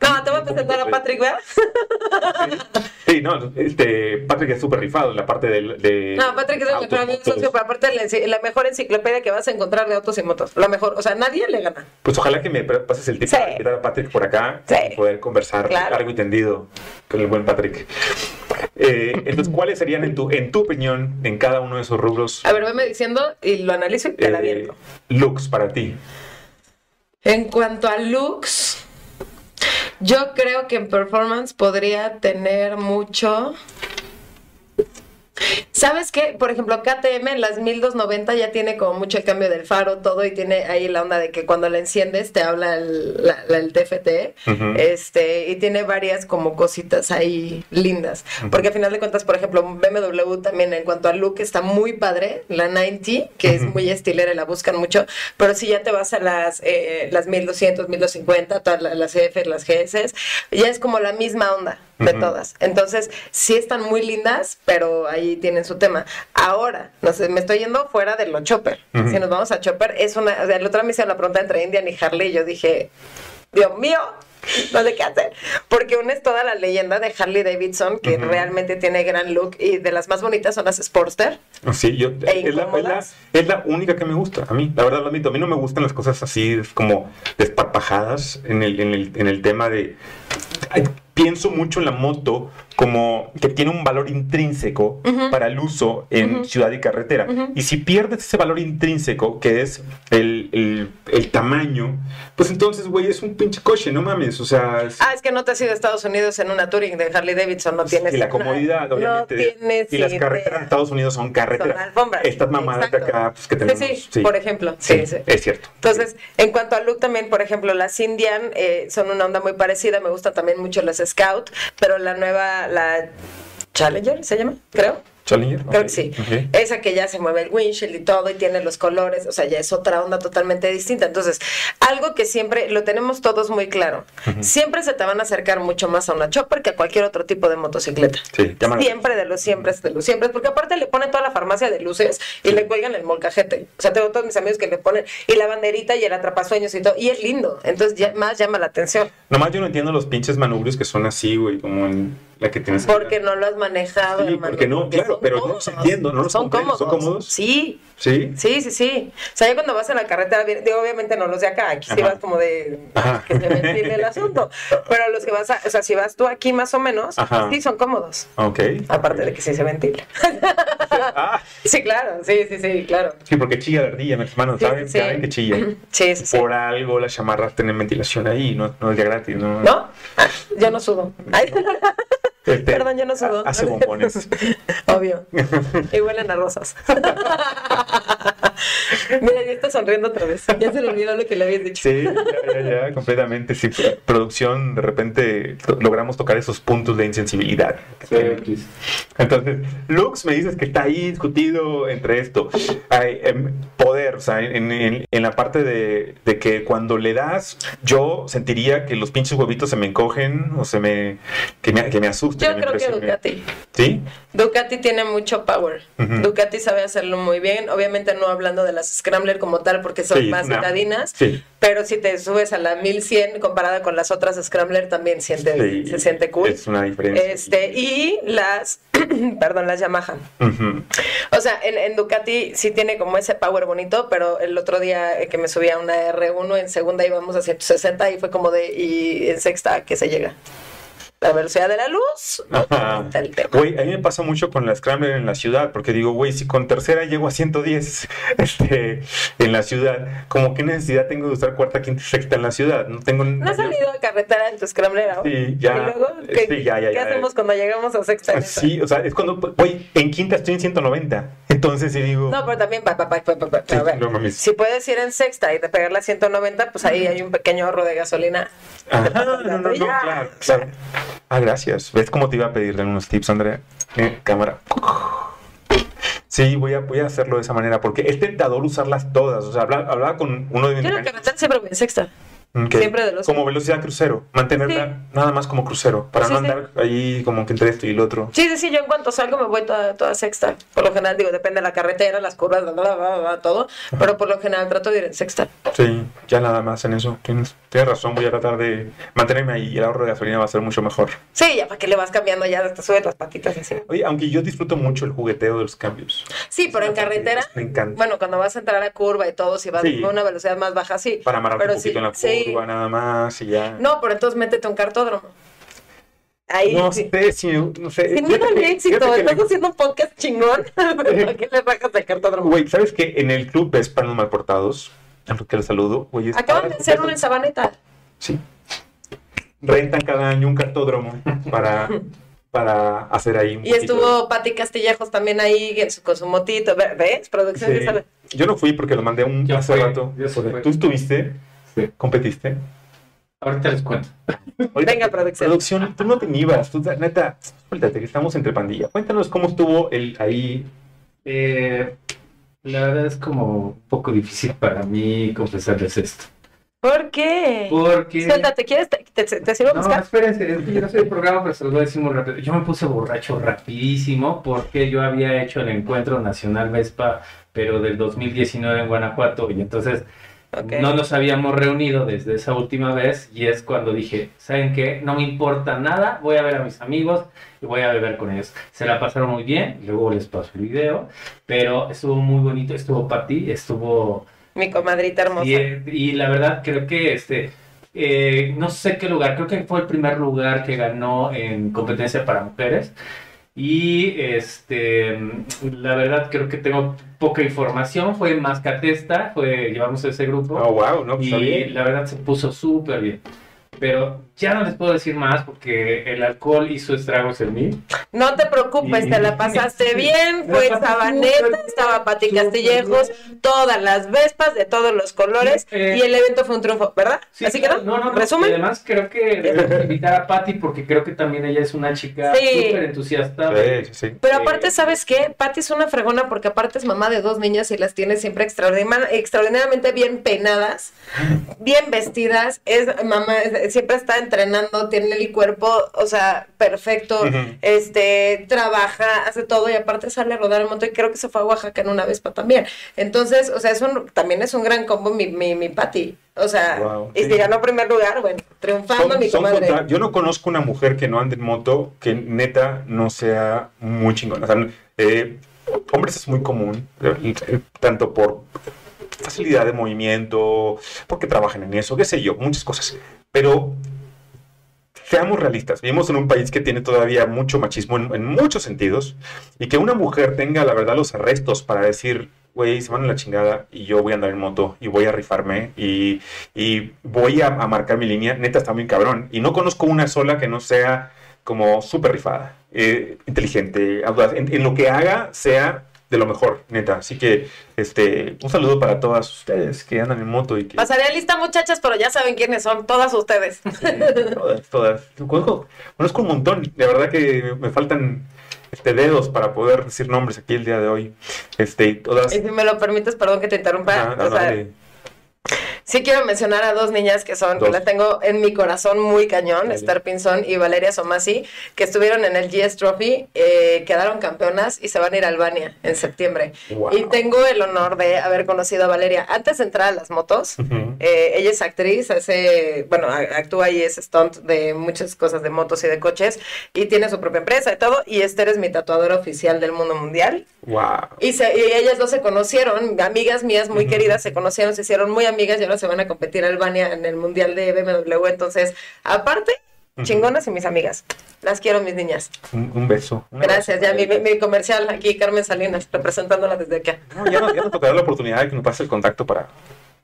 No, te voy a presentar a Patrick, ¿verdad? (laughs) Sí, no, este, Patrick es súper rifado en la parte del- de... No, Patrick es el mejor amigo socio, pero aparte la, la mejor enciclopedia que vas a encontrar de autos y motos. La mejor. O sea, nadie le gana. Pues ojalá que me pases el tip Sí. para invitar a Patrick por acá Sí. y poder conversar Claro. largo y tendido con el buen Patrick. Eh, entonces, ¿cuáles serían, en tu, en tu opinión, en cada uno de esos rubros, A ver, veme diciendo y lo analizo y te la eh, aviento. looks para ti? En cuanto a looks, yo creo que en performance podría tener mucho. ¿Sabes qué? Por ejemplo, KTM en las 1290 ya tiene como mucho el cambio del faro, todo, y tiene ahí la onda de que cuando la enciendes te habla el, la- la- el TFT, este, y tiene varias como cositas ahí lindas. Porque al final de cuentas, por ejemplo, BMW también en cuanto al look está muy padre, la 90, que es muy estilera y la buscan mucho, pero si ya te vas a las, eh, las 1200, 1250, todas la- las F, las GS, ya es como la misma onda de todas. Entonces, sí están muy lindas, pero ahí tienen su tema. Ahora, no sé, me estoy yendo fuera de lo chopper. Ujú. Si nos vamos a chopper, es una, o sea, el otro me hicieron la pregunta entre Indian y Harley y yo dije, Dios mío, (laughs) no sé qué hacer. Porque una es toda la leyenda de Harley Davidson, que Ujú. realmente tiene gran look y de las más bonitas son las Sportster. Sí, yo, E es, la, es, la, es la única que me gusta. A mí, la verdad lo admito. A mí no me gustan las cosas así como desparpajadas en el, en el, en el tema de... ay, pienso mucho en la moto como que tiene un valor intrínseco para el uso en ciudad y carretera. Y si pierdes ese valor intrínseco, que es el, el- el tamaño, pues entonces, güey, es un pinche coche, no mames. O sea, es- Ah, es que no te has ido a Estados Unidos en una Touring de Harley Davidson, no tienes. y la comodidad, no, obviamente. No tienes y las carreteras de Estados Unidos son Son carreteras. alfombras. Estas mamadas de Exacto. acá, pues que Sí, tenemos. sí, por ejemplo. Sí, sí. es cierto. Entonces, en cuanto a look también, por ejemplo, las Indian eh, son una onda muy parecida. Me gustan también mucho las Scout, pero la nueva, la Challenger, ¿se llama? Creo. Challenger. Creo que sí. Esa que ya se mueve el windshield y todo y tiene los colores, o sea, ya es otra onda totalmente distinta. Entonces, algo que siempre lo tenemos todos muy claro. Siempre se te van a acercar mucho más a una chopper que a cualquier otro tipo de motocicleta. Sí, Siempre de los siempre de los siempre, porque aparte le ponen toda la farmacia de luces y le cuelgan el molcajete. O sea, tengo todos mis amigos que le ponen y la banderita y el atrapasueños y todo, y es lindo. Entonces, ya más llama la atención. Nomás yo no entiendo los pinches manubrios que son así, güey, como en la que tienes. Porque no lo has manejado, Sí, hermano. porque no, claro, pero no los entiendo, no los son comprendo. cómodos. ¿Son cómodos? Sí, Sí. Sí, sí, sí. O sea, ya cuando vas en la carretera, digo, obviamente no los de acá, aquí sí Ajá. vas como de Ajá. que se ventile el asunto. Pero los que vas a, o sea, si vas tú aquí más o menos, Ajá. sí son cómodos. Ok. Aparte de que sí se ventila. (laughs) Ah, Sí, claro, sí, sí, sí, claro. sí, porque chilla la ardilla, mis hermanos, Sí, ¿saben? sí. ¿Saben que chilla? (clears throat) Sí, sí, sí. Por algo las chamarras tienen ventilación ahí, no, no es de gratis, ¿no? ¿No? Ah, yo no sudo. Ay, (laughs) Este, Perdón, yo no sudo. Hace bombones. (laughs) Obvio. Y huelen a rosas. Mira, ya está sonriendo otra vez. Ya se le olvidó lo que le habías dicho. Sí, ya, ya, ya, completamente. Sí, pro- producción, de repente to- logramos tocar esos puntos de insensibilidad. Entonces, Lux me dices que está ahí discutido entre esto. Hay, em, poder, o sea, en, en- en la parte de, de que cuando le das, yo sentiría que los pinches huevitos se me encogen o se me. que me, que me asusten. Yo me creo que. Ducati. ¿Sí? Ducati tiene mucho power. Ducati sabe hacerlo muy bien. Obviamente no hablando de las Scrambler como tal porque son Sí, más. Sí. Pero si te subes a la 1100 comparada con las otras Scrambler también siente, sí, se siente cool. Es una diferencia. Este, y las, (clears throat) perdón, las Yamaha. O sea, en, en Ducati sí tiene como ese power bonito, pero el otro día eh, que me subí a una R1 en segunda íbamos a 160 y fue como de, y en sexta ¿a que se llega. La velocidad de la luz. Güey, a mí me pasa mucho con la Scrambler en la ciudad, porque digo, güey, si con tercera llego a 110 (laughs) este, en la ciudad, como qué necesidad tengo de usar cuarta, quinta y sexta en la ciudad? No tengo ¿No has salido a carretera en tu Scrambler ahora? Sí, ya. ¿Y luego qué, Sí, ya, ya, qué ya. hacemos cuando llegamos a sexta? en esa? Sí, o sea, es cuando, güey, en quinta estoy en 190. Entonces, sí digo, No, pero también, pa, pa, pa, pa, pa, pa, Sí, a ver, no si puedes ir en sexta y te pegar la 190, pues ahí hay un pequeño ahorro de gasolina. Ajá, (laughs) no, no, no, claro, claro. Ah, gracias. ¿Ves cómo te iba a pedir unos tips, Andrea? Eh, cámara. Sí, voy a, voy a hacerlo de esa manera porque es tentador usarlas todas. O sea, hablaba, hablaba con uno de mis carretera siempre voy en sexta. Que siempre de los- como velocidad crucero, mantenerla Sí. nada más como crucero, para Sí, no sí. andar ahí como que entre esto y el otro. Sí, sí, sí, yo en cuanto salgo me voy toda, toda sexta. Por lo general, digo, depende de la carretera, las curvas, bla, bla, bla, bla, todo. Pero por lo general trato de ir en sexta. Sí, ya nada más en eso. Tienes, tienes razón, voy a tratar de mantenerme ahí y el ahorro de gasolina va a ser mucho mejor. Sí, ya para que le vas cambiando, ya te subes las patitas así. Oye, aunque yo disfruto mucho el jugueteo de los cambios. Sí, pero en carretera, Me encanta. bueno, cuando vas a entrar a curva y todo, si vas Sí. a una velocidad más baja, sí. para amarrarte pero un poquito sí, en la sí. Curva nada más y ya. No, pero entonces métete a un cartódromo. Ahí No sí. sé si, no sé. Sin miedo al éxito, estás le- haciendo un podcast chingón. (laughs) ¿Pero ¿Por qué le bajas al cartódromo? Güey, ¿sabes que en el club ves para los malportados? A los que les saludo, güey. es Acaban para- de hacer uno en Sabaneta. Sí. Rentan cada año un cartódromo para, para hacer ahí un Y poquito estuvo Pati Castillejos también ahí en su- con su motito. Ve- ¿Ves? Producción Sí. sabe. Yo no fui porque lo mandé un, Yo hace fui, rato. yo sí fui. ¿Tú estuviste? Sí. ¿Competiste? Ahorita les cuento. Ahorita- Venga, producción. Producción, tú no te inhibas, tú, neta, suéltate, que estamos entre pandilla. Cuéntanos cómo estuvo el ahí. Eh, la verdad es como un poco difícil para mí confesarles esto. ¿Por qué? Porque... Suéltate, ¿quieres? ¿Te, te, te sirvo a No, buscar? espérense, es que yo no soy el programa, pero se los voy a decir muy rápido. Yo me puse borracho rapidísimo porque yo había hecho el encuentro nacional Vespa, pero del 2019 en Guanajuato, y entonces No nos habíamos reunido desde esa última vez, y es cuando dije, ¿saben qué? No me importa nada, voy a ver a mis amigos y voy a beber con ellos. Se la pasaron muy bien, luego les paso el video, pero estuvo muy bonito, estuvo Pati, estuvo... Mi comadrita hermosa. Y, y la verdad creo que este eh, no sé qué lugar, creo que fue el primer lugar que ganó en competencia para mujeres. Y este, la verdad creo que tengo poca información, fue más Catesta, fue, llevamos ese grupo. Oh, wow, no, pues y está bien. la verdad se puso súper bien. Pero ya no les puedo decir más porque el alcohol hizo estragos en mí. No te preocupes, Y- te la pasaste (laughs) bien, Me fue pasé Sabaneta, estaba Pati Castillejos, todas las vespas de todos los colores eh, y el evento fue un triunfo, ¿verdad? Sí, Así que claro, no, no, no, no. resumen. Y además creo que (laughs) invitar a Patty porque creo que también ella es una chica Sí. súper entusiasta. Sí, sí. Pero Eh, aparte, ¿sabes qué? Patti es una fregona porque aparte es mamá de dos niñas y las tiene siempre extraordinariamente, extraordinariamente bien peinadas, bien vestidas, es mamá, es- siempre está entrenando, tiene el cuerpo, o sea, perfecto, este, trabaja, hace todo y aparte sale a rodar el moto y creo que se fue a Oaxaca en una Vespa también. Entonces, o sea, es un, también es un gran combo mi, mi, mi Patti. O sea, Wow, y sí. si ganó primer lugar, bueno, triunfando Son- mi comadre. contra- Yo no conozco una mujer que no ande en moto que neta no sea muy chingona. O sea, eh, hombres es muy común, eh, tanto por facilidad de movimiento, porque trabajan en eso, qué sé yo, muchas cosas. Pero seamos realistas, vivimos en un país que tiene todavía mucho machismo en, en muchos sentidos y que una mujer tenga, la verdad, los arrestos para decir, güey, se van a la chingada y yo voy a andar en moto y voy a rifarme y, y voy a, marcar mi línea, neta está muy cabrón. Y no conozco una sola que no sea como súper rifada, eh, inteligente, en lo que haga sea de lo mejor, neta. Así que este, un saludo para todas ustedes que andan en moto y que... Pasaré lista, muchachas, pero ya saben quiénes son, todas ustedes. Todas, todas. Conozco, conozco un montón. De verdad que me faltan este, dedos para poder decir nombres aquí el día de hoy. Este, y todas. Y si me lo permites, perdón que te interrumpa. Ah, no, o sea, dale. Sí quiero mencionar a dos niñas que son, que Dos. las tengo en mi corazón muy cañón, Dale. Esther Pinzón y Valeria Somasi, que estuvieron en el GS Trophy, eh, quedaron campeonas y se van a ir a Albania en septiembre. Wow. Y tengo el honor de haber conocido a Valeria antes de entrar a las motos. Eh, ella es actriz, hace, bueno, actúa y es stunt de muchas cosas de motos y de coches y tiene su propia empresa y todo. Y Esther es mi tatuadora oficial del mundo mundial. Wow. Y, se- y ellas dos se conocieron, amigas mías muy queridas, se conocieron, se hicieron muy amigas y ahora se van a competir a Albania en el mundial de BMW. Entonces, aparte, chingonas y mis amigas. Las quiero, mis niñas. Un, un beso. Un Gracias. Ya mi, comercial aquí, Carmen Salinas, representándola desde acá. No, ya, no, ya tocará la oportunidad de que nos pase el contacto para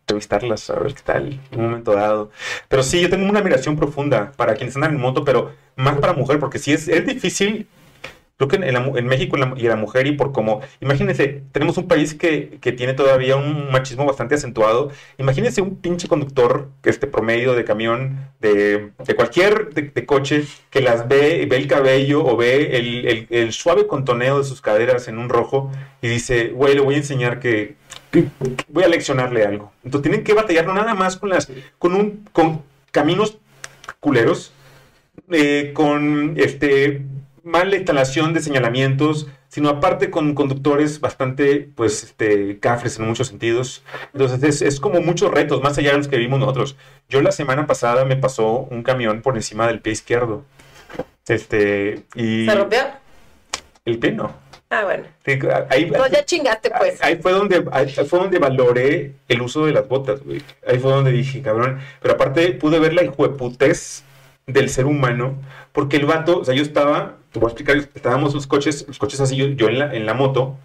entrevistarlas, a ver qué tal, en un momento dado. Pero sí, yo tengo una admiración profunda para quienes andan en moto, pero más para mujer, porque sí es, es difícil. Creo que en, mu- en México la- y la mujer, y por como, imagínense, tenemos un país que, que tiene todavía un machismo bastante acentuado. Imagínense un pinche conductor, este promedio de camión, de, de cualquier de, coche, que las ve, ve el cabello o ve el, el- el suave contoneo de sus caderas en un rojo y dice, güey, le voy a enseñar que voy a leccionarle algo. Entonces tienen que batallar no nada más con las, con un, con caminos culeros, eh, con este mala instalación de señalamientos, sino aparte con conductores bastante, pues, este, cafres en muchos sentidos. Entonces es, es como muchos retos, más allá de los que vimos nosotros. Yo la semana pasada me pasó un camión por encima del pie izquierdo. Este, y ¿Se rompió? el pie no. Ah, bueno. Sí, Ahí, No, ya chingaste, pues. Ahí fue donde ahí fue donde valoré el uso de las botas, güey. Ahí fue donde dije, cabrón. Pero aparte pude ver la hijueputez del ser humano, porque el vato, o sea, yo estaba, te voy a explicar, estábamos los coches, los coches así, yo, yo en, la, en la moto,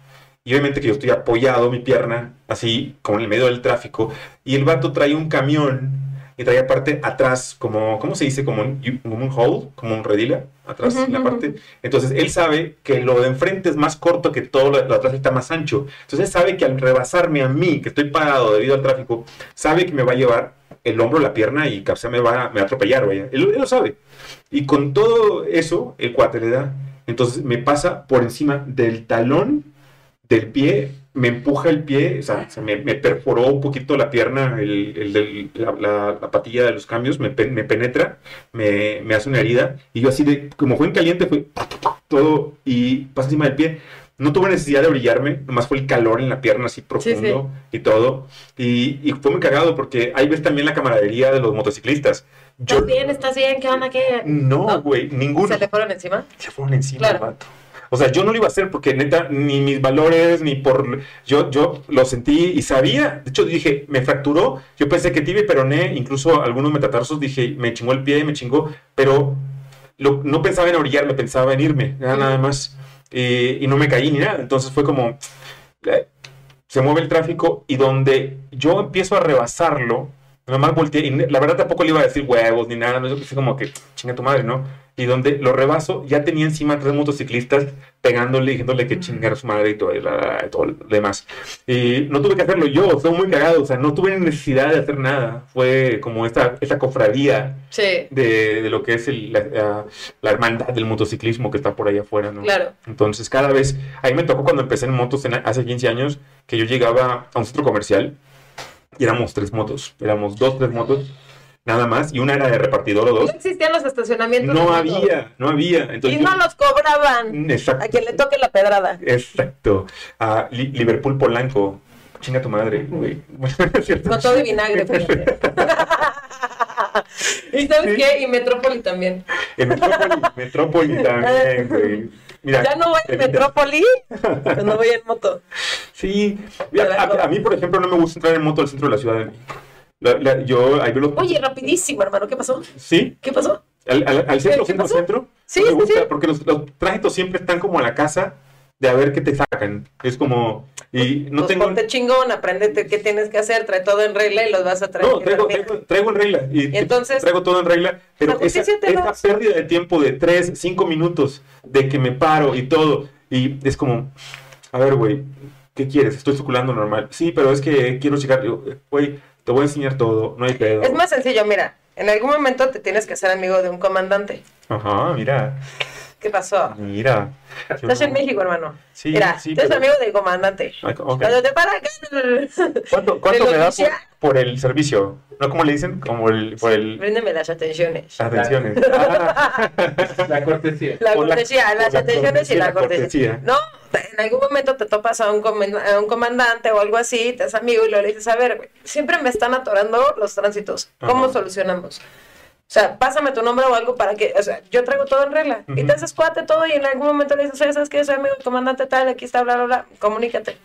y obviamente que yo estoy apoyado, mi pierna, así, como en el medio del tráfico, y el vato trae un camión, y trae aparte atrás, como, ¿cómo se dice? Como un, como un hole, como un redila, atrás, en la parte. Entonces, él sabe que lo de enfrente es más corto que todo lo, lo de atrás está más ancho. Entonces, él sabe que al rebasarme a mí, que estoy parado debido al tráfico, sabe que me va a llevar el hombro, la pierna y sea, me, va, me va a atropellar, vaya. Él, él lo sabe. Y con todo eso, el cuate le da. Entonces, me pasa por encima del talón del pie, me empuja el pie, o sea, se me, me perforó un poquito la pierna, el, el del- la, la- la patilla de los cambios, me, pe- me penetra, me, me hace una herida, y yo así de, como fue en caliente, fue todo, y pasa encima del pie. No tuve necesidad de brillarme, nomás fue el calor en la pierna así profundo y todo. Y, y fue muy cagado porque ahí ves también la camaradería de los motociclistas. Yo, ¿Estás bien? ¿Estás bien? ¿Qué onda? ¿Qué? no, ¿No? güey, ninguno. ¿Se le fueron encima? Se fueron encima Claro. vato. O sea, yo no lo iba a hacer porque neta, ni mis valores, ni por... Yo, yo lo sentí y sabía. De hecho, dije, me fracturó. Yo pensé que tibia y peroné, incluso algunos metatarsos, dije, me chingó el pie, me chingó. Pero no pensaba en orillarme, pensaba en irme, nada, más. Y, y no me caí ni nada. Entonces fue como... eh, Se mueve el tráfico y donde yo empiezo a rebasarlo, nomás volteé y la verdad tampoco le iba a decir huevos ni nada, no es como que chinga tu madre, ¿no? Y donde lo rebaso, ya tenía encima tres motociclistas pegándole, diciéndole que chingara su madre y todo, y la- todo lo demás. Y no tuve que hacerlo yo, fue muy cagado, o sea, no tuve necesidad de hacer nada. Fue como esta, esta cofradía Sí, de, de lo que es el- la, la- hermandad del motociclismo que está por allá afuera, ¿no? claro. Entonces, cada vez, a mí me tocó cuando empecé en motos en- hace 15 años, que yo llegaba a un centro comercial y éramos tres motos, éramos dos, tres motos, nada más, y una era de repartidor o No dos. existían los estacionamientos. No había, no había. Entonces, Y no yo- los cobraban. Exacto. A quien le toque la pedrada. Exacto. A Li- Liverpool Polanco. Chinga tu madre, güey. Con todo y vinagre, fíjate. (laughs) (laughs) ¿Y sabes Sí. qué? Y Metrópoli también. En Metrópoli, (laughs) Metrópoli también, güey. Mira, Ya no voy evita- Metrópoli cuando voy en moto. Sí, Mira, a, a mí, por ejemplo, no me gusta entrar en moto al centro de la Ciudad de México. La- la- yo ahí los... Oye, rapidísimo, hermano, ¿qué pasó? Sí, ¿Qué pasó? al, al- al centro, ¿Qué centro, pasó? centro. Sí, no me sí, gusta, sí. porque los, los tránsitos siempre están como a la casa de a ver qué te sacan. Es como... Y no pues tengo... ponte chingón, apréndete qué tienes que hacer, trae todo en regla y los vas a traer. No, traigo, traigo, traigo en regla. Y, Y entonces, traigo todo en regla. Pero esa, esa pérdida de tiempo de 3, 5 minutos de que me paro y todo. Y es como, a ver, güey, ¿qué quieres? Estoy circulando normal. Sí, pero es que quiero. Digo, Güey, te voy a enseñar todo. No hay pedo. Es más sencillo, mira, en algún momento te tienes que hacer amigo de un comandante. Ajá, mira. ¿Qué pasó? Mira. Estás en México, hermano. Sí, mira, sí, tú eres pero- amigo del comandante. Ok. Cuando te para acá, ¿Cuánto, me lo da que sea. por, por el servicio? ¿No como le dicen? Como el, por el... bríndeme las atenciones. Atenciones. (laughs) Ah. La cortesía. La cortesía, las la atenciones y cortesía, la la cortesía. cortesía. No, en algún momento te topas a un, a un comandante o algo así, te haces amigo y luego le dices, a ver, güey, siempre me están atorando los tránsitos. ¿Cómo Ajá. solucionamos? O sea, pásame tu nombre o algo para que, o sea, yo traigo todo en regla. Y te haces cuate todo y en algún momento le dices, oye, ¿sabes qué? Soy amigo del comandante tal, aquí está, bla, bla, bla, comunícate.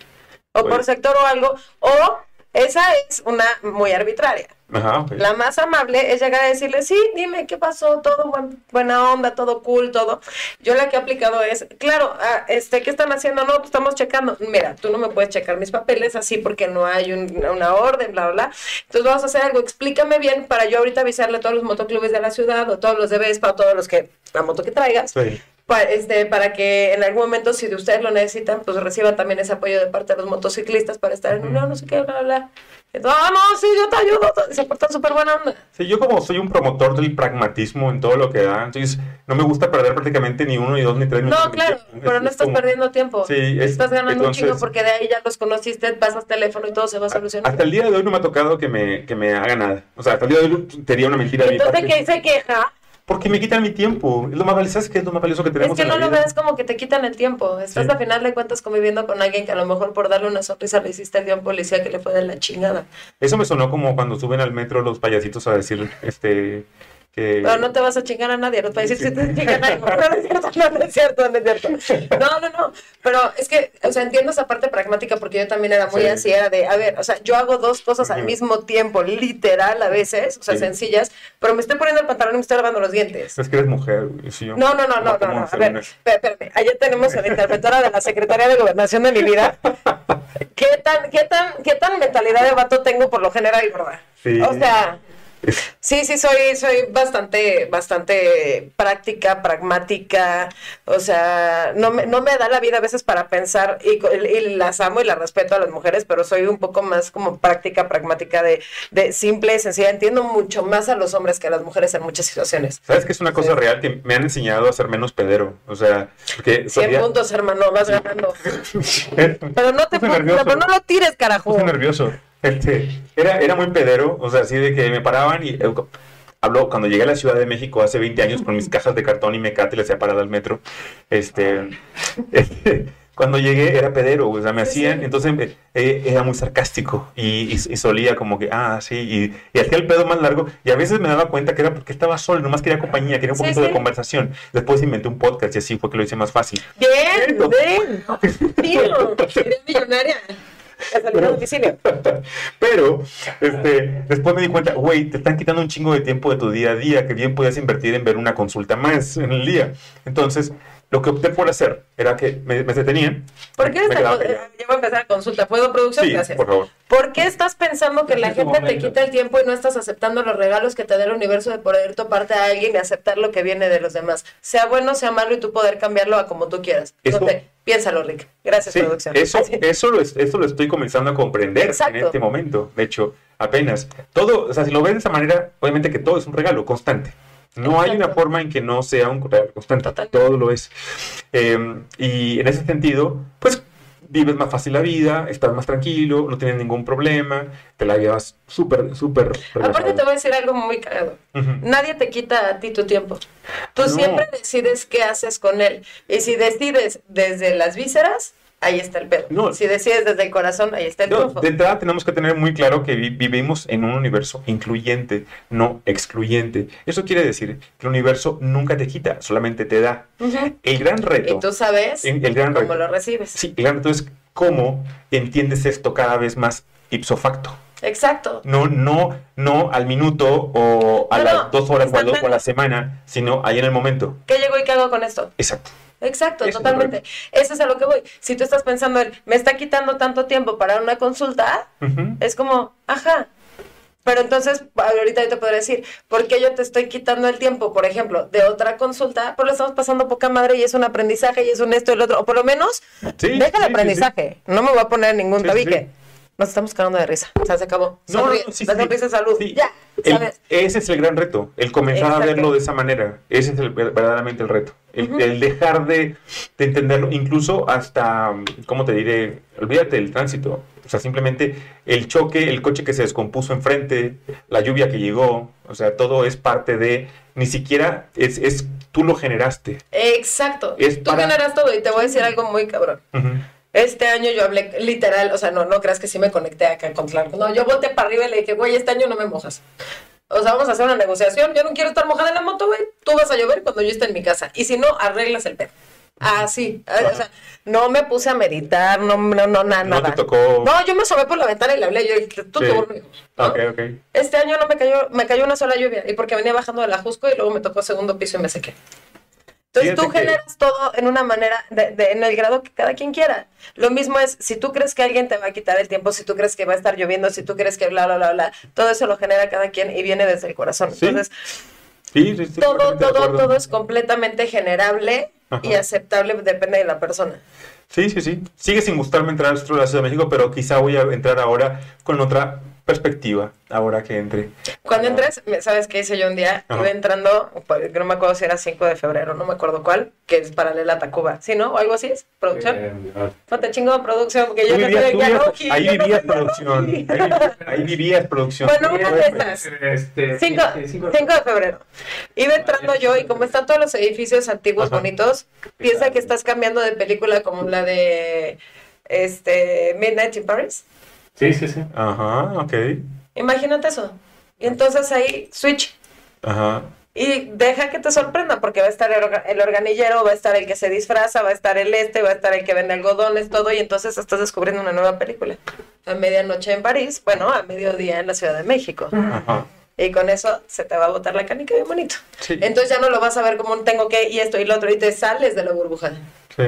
O Oye. por sector o algo. O esa es una muy arbitraria. Ajá. La más amable es llegar a decirle, sí, dime qué pasó, todo buen- buena onda, todo cool, todo. Yo la que he aplicado es, claro, ah, este, ¿qué están haciendo? No, pues estamos checando. Mira, tú no me puedes checar mis papeles así porque no hay un- una orden, bla, bla, bla. Entonces vamos a hacer algo, explícame bien para yo ahorita avisarle a todos los motoclubes de la ciudad o todos los de Vespa o todos los que, la moto que traigas, Sí. Pa- este, para que en algún momento, si de ustedes lo necesitan, pues reciban también ese apoyo de parte de los motociclistas para estar en unión, no sé qué, bla, bla, bla. Entonces, ah, no, sí, yo te ayudo. Se portan súper buena onda. Sí, yo como soy un promotor del pragmatismo en todo lo que da, entonces no me gusta perder prácticamente ni uno, ni dos, ni tres minutos. No, claro, tiempo. pero Es- no es estás como- perdiendo tiempo. Sí, es- estás ganando entonces- un chingo porque de ahí ya los conociste, pasas teléfono y todo se va a solucionar. Hasta el día de hoy no me ha tocado que me, que me haga nada. O sea, hasta el día de hoy sería una mentira de mi Entonces, parte. ¿qué se queja? Porque me quitan mi tiempo. Es lo más valioso, ¿sabes qué es lo más valioso que Es tenemos que en no la lo ves como que te quitan el tiempo. Estás Sí. a final de cuentas conviviendo con alguien que a lo mejor por darle una sonrisa le hiciste a un policía que le fue de la chingada. Eso me sonó como cuando suben al metro los payasitos a decir, este, que... Pero no te vas a chingar a nadie, los países sí te chingan a (laughs) No, no es cierto, no, no es cierto, no es cierto. No, no, no. Pero es que, o sea, entiendo esa parte pragmática porque yo también era muy Sí. así, era de, a ver, o sea, yo hago dos cosas al mismo tiempo, literal a veces, o sea, Sí. sencillas, pero me estoy poniendo el pantalón y me estoy lavando los dientes. Es que eres mujer. güey, sí, yo- No, no, no, no, no, ¿Cómo no. A ver, espérame. Ayer tenemos a la interventora de la Secretaría de Gobernación de mi vida. (laughs) ¿Qué tan, qué tan, qué tan mentalidad de vato tengo por lo general, verdad? Sí. O sea, sí, sí, soy, soy bastante, bastante práctica, pragmática. O sea, no me, no me da la vida a veces para pensar y, las amo y las respeto a las mujeres, pero soy un poco más como práctica, pragmática de, de simple y sencilla. Entiendo mucho más a los hombres que a las mujeres en muchas situaciones. ¿Sabes que es una cosa Sí. real que me han enseñado a ser menos pedero? O sea, porque... 100 solía- puntos, hermano, vas ganando. (laughs) Pero no te pongas- pero no lo tires, carajo. puse nervioso. Este, era, era muy pedero, o sea, así de que me paraban y... eh, Hablo, cuando llegué a la Ciudad de México hace 20 años con mis cajas de cartón y mecate, le hacía parada al metro. Este, (laughs) este, cuando llegué era pedero, o sea, me hacían, entonces eh, eh, era muy sarcástico y, y- y solía como que, ah, sí, y, y hacía el pedo más largo y a veces me daba cuenta que era porque estaba solo, nomás quería compañía, quería un Sí, poquito de conversación. Después inventé un podcast y así fue que lo hice más fácil. Bien, bien. Tío, (laughs) eres millonaria. De domicilio. (laughs) Pero este, después me di cuenta, güey, te están quitando un chingo de tiempo de tu día a día que bien podías invertir en ver una consulta más en el día. Entonces, lo que opté por hacer era que me, me detenían. ¿Por qué me esta voy a empezar la consulta. ¿Puedo producción? Sí, Gracias. por favor. ¿Por qué estás pensando que la Es tu gente te quita el tiempo y no estás aceptando los regalos que te da el universo de poder toparte a alguien y aceptar lo que viene de los demás? Sea bueno, sea malo y tú poder cambiarlo a como tú quieras. Eso- No piénsalo, Rick. Gracias, Sí, producción. eso, Así. eso, lo, es- eso lo estoy comenzando a comprender en Exacto. este momento. De hecho, apenas. Todo, o sea, si lo ves de esa manera, obviamente que todo es un regalo constante. No hay una forma en que no sea un constante. Todo lo es. Eh, y en ese sentido, pues vives más fácil la vida, estás más tranquilo, no tienes ningún problema, te la llevas súper, súper Aparte te voy a decir algo muy cagado. Nadie te quita a ti tu tiempo. Tú No. siempre decides qué haces con él. Y si decides desde las vísceras, ahí está el pedo. No. Si decides desde el corazón, ahí está el No, triunfo. de entrada tenemos que tener muy claro que vi- vivimos en un universo incluyente, no excluyente. Eso quiere decir que el universo nunca te quita, solamente te da. El gran reto, Y tú sabes el, el gran cómo reto, lo recibes. sí, el gran reto es cómo entiendes esto cada vez más ipso facto. Exacto. No, no, no al minuto o a No, las dos horas o a, lo- o a la semana, sino ahí en el momento. ¿Qué llegó y qué hago con esto? Exacto. Exacto, Eso es totalmente. Eso es a lo que voy. Si tú estás pensando en, me está quitando tanto tiempo para una consulta, es como, ajá. Pero entonces, ahorita yo te podré decir, ¿por qué yo te estoy quitando el tiempo, por ejemplo, de otra consulta? Pues lo estamos pasando poca madre y es un aprendizaje y es un esto y el otro. O por lo menos, Sí, deja el sí, sí, aprendizaje. No me voy a poner ningún tabique. Nos estamos cagando de risa. O sea, se acabó. No, Sonríe. no, sí, la sí. sonrisa es salud. Ya, El- ¿sabes? ese es el gran reto, el comenzar a verlo de esa manera. Ese es el, ver- verdaderamente el reto. El, dejar de, de entenderlo, incluso hasta, ¿cómo te diré? Olvídate del tránsito. O sea, simplemente el choque, el coche que se descompuso enfrente, la lluvia que llegó, o sea, todo es parte de, ni siquiera es, es tú lo generaste. Exacto. Es Tú para- generas todo y te voy a decir algo muy cabrón. Este año yo hablé literal, o sea, no, no creas que sí me conecté acá con Clark. No, yo volteé para arriba y le dije, güey, este año no me mojas. O sea, vamos a hacer una negociación. Yo no quiero estar mojada en la moto, güey. Tú vas a llover cuando yo esté en mi casa. Y si no, arreglas el pedo. Así. O sea, no me puse a meditar, no, no, no, nada. No te tocó... No, yo me asomé por la ventana y le hablé. Yo dije, tú Sí. te burles, ¿no? Ok, ok. Este año no me cayó, me cayó una sola lluvia. Y porque venía bajando de la Jusco y luego me tocó segundo piso y me sequé. Entonces Fíjate tú que- generas todo en una manera, de, de- en el grado que cada quien quiera. Lo mismo es, si tú crees que alguien te va a quitar el tiempo, si tú crees que va a estar lloviendo, si tú crees que bla, bla, bla, bla, todo eso lo genera cada quien y viene desde el corazón. Sí, Entonces, Sí, sí, estoy todo, todo, todo es completamente generable y aceptable, depende de la persona. Sí, sí, sí. Sigue sin gustarme entrar al Centro de la Ciudad de México, pero quizá voy a entrar ahora con otra perspectiva, ahora que entre. Cuando Ah, entres, ¿sabes qué hice yo un día? Ajá. Iba entrando, pues, no me acuerdo si era 5 de febrero, no me acuerdo cuál, que es paralela a Tacuba. ¿Sí, no? ¿O algo así es? ¿Producción? Eh, No te chingo producción, porque yo no tú de vivías- ahí no (laughs) vivías de producción. Ahí, ahí vivías producción. Bueno, una de esas. Este, 5, sí, sí, cinco- de febrero. Iba entrando yo y como están todos los edificios antiguos Ajá. bonitos, piensa que estás cambiando de película como la de este Midnight in Paris. Sí, sí, sí. Ajá, ok. Imagínate eso. Y entonces ahí switch Ajá. y deja que te sorprenda porque va a estar el, orga- el organillero, va a estar el que se disfraza, va a estar el este, va a estar el que vende algodones, todo y entonces estás descubriendo una nueva película. A medianoche en París, bueno, a mediodía en la Ciudad de México. Ajá. Y con eso se te va a botar la canica bien bonito. Sí. Entonces ya no lo vas a ver como un tengo que y esto y lo otro y te sales de la burbuja. Sí.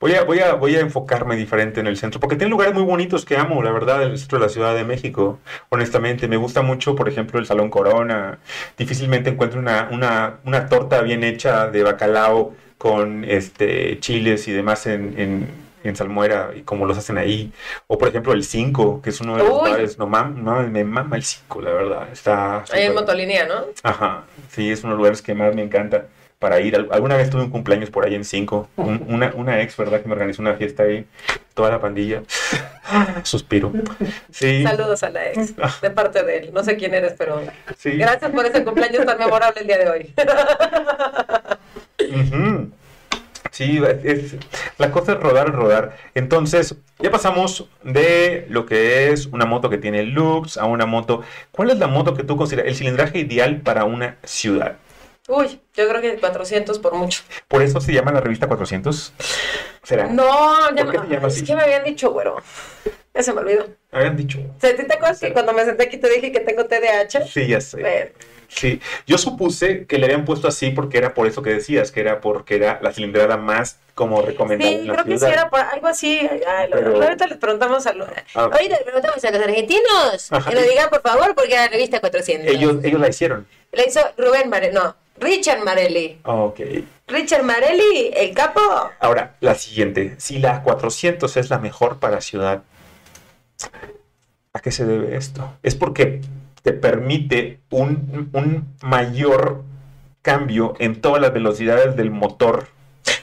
Voy a, voy, a, voy a enfocarme diferente en el centro, porque tiene lugares muy bonitos que amo, la verdad, el centro de la Ciudad de México. Honestamente, me gusta mucho, por ejemplo, el Salón Corona. Difícilmente encuentro una, una, una torta bien hecha de bacalao con este, chiles y demás en, en, en salmuera, y como los hacen ahí. O, por ejemplo, el 5, que es uno de los Uy. bares. No, mam- no, me mama el 5, la verdad. Está Ahí en Motolinía, ¿no? Ajá, sí, es uno de los lugares que más me encanta para ir. Al- Alguna vez tuve un cumpleaños por ahí en 5. una, una ex, ¿verdad? Que me organizó una fiesta ahí. Toda la pandilla. Suspiro. Sí. Saludos a la ex, de parte de él. No sé quién eres, pero sí. gracias por ese cumpleaños tan memorable el día de hoy. Sí, es, la cosa es rodar, rodar. Entonces, ya pasamos de lo que es una moto que tiene looks a una moto. ¿Cuál es la moto que tú consideras el cilindraje ideal para una ciudad? Uy, yo creo que 400 por mucho. ¿Por eso se llama la revista 400? ¿Será? No, ya ¿Por qué no. se llama Es así? que me habían dicho, güero. Ya se me olvidó. Habían dicho. ¿sí ¿Te acuerdas que cuando me senté aquí te dije que tengo TDAH? Sí, ya sé. Sí, yo supuse que le habían puesto así porque era por eso que decías, que era porque era la cilindrada más como recomendable Sí, en la creo que sí ciudad. era por algo así. Ay, lo- Pero- Ahorita les preguntamos a los. Ah. Les preguntamos a los argentinos. Ajá. Que lo digan, por favor, porque era la revista 400. Ellos, ellos la hicieron. La hizo Rubén Marelli. No, Richard Marelli. Ok. Richard Marelli, el capo. Ahora, la siguiente. Si la 400 es la mejor para ciudad, ¿a qué se debe esto? Es porque te permite un, un mayor cambio en todas las velocidades del motor.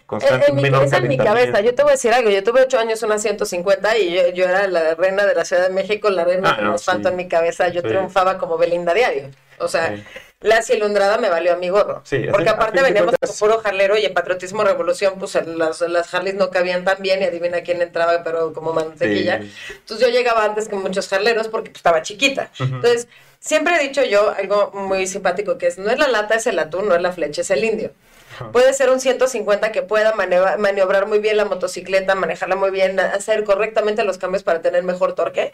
Constante, En, en mi menor cabeza, en mi cabeza, yo te voy a decir algo. Yo tuve ocho años, una 150, y yo, yo era la reina de la Ciudad de México, la reina Ah, del no, asfalto sí. en mi cabeza. Yo Sí. triunfaba como Belinda Diario. O sea, Sí. La cilindrada me valió a mi gorro. Sí, Porque aparte veníamos con puro jarlero y en Patriotismo Revolución, pues las, las Harleys no cabían tan bien y adivina quién entraba, pero como mantequilla. Sí. Entonces yo llegaba antes que muchos jarleros porque pues, estaba chiquita. Entonces, siempre he dicho yo algo muy simpático que es, no es la lata, es el atún, no es la flecha, es el indio. Puede ser un 150 que pueda maniobrar, muy bien la motocicleta, manejarla muy bien, hacer correctamente los cambios para tener mejor torque.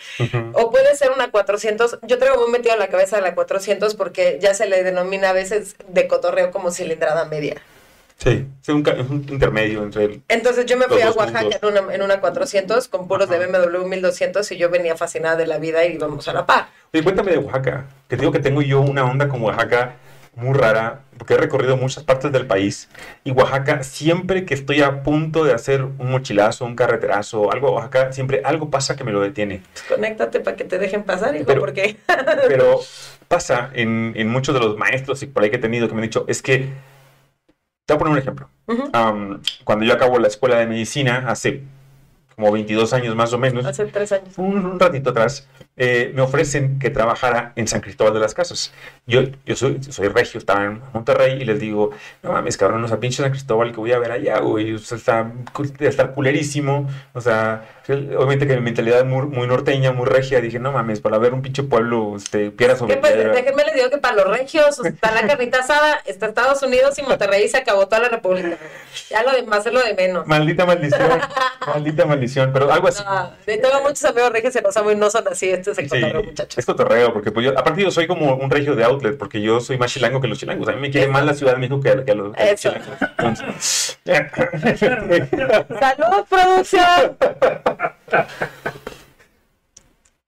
O puede ser una 400. Yo traigo muy metido en la cabeza la 400 porque ya se le denomina a veces de cotorreo como cilindrada media. Sí, es un, intermedio entre el... Entonces yo me fui a Oaxaca en una, en una 400 con puros de. BMW 1200 y yo venía fascinada de la vida y íbamos a la par. Oye, cuéntame de Oaxaca, que te digo que tengo yo una onda con Oaxaca muy rara, porque he recorrido muchas partes del país, y Oaxaca, siempre que estoy a punto de hacer un mochilazo, un carreterazo, algo a Oaxaca, siempre algo pasa que me lo detiene. Conéctate para que te dejen pasar, hijo, Pero- porque (laughs) Pero pasa en, en muchos de los maestros y por ahí que he tenido que me han dicho, es que, te voy a poner un ejemplo. Ujú. Am, cuando yo acabo la escuela de medicina, hace como 22 años más o menos, hace tres años. un, un ratito atrás, eh, me ofrecen que trabajara en San Cristóbal de las Casas. Yo, yo soy, soy regio, estaba en Monterrey y les digo, no mames, cabrón, o sea, pinche San Cristóbal que voy a ver allá, güey, o sea, está, estar culerísimo, o sea, obviamente que mi mentalidad es muy, muy norteña, muy regia, dije, no mames, para ver un pinche pueblo, este, piedra sobre ¿Qué, pues, piedra. déjenme les digo que para los regios está la carnita asada, está Estados Unidos y Monterrey se acabó toda la república. Ya lo demás es lo de menos. Maldita maldición, (laughs) maldita maldición, pero algo así. No, tengo muchos amigos regios y los amo y no son así. Este es el Sí, cotorreo, muchachos. es cotorreo, porque pues yo, aparte yo soy como un regio de outlet, porque yo soy más chilango que los chilangos. A mí me quiere más la Ciudad de México que a, que a los, que los chilangos. Entonces, (laughs) (laughs) ¡Salud, producción!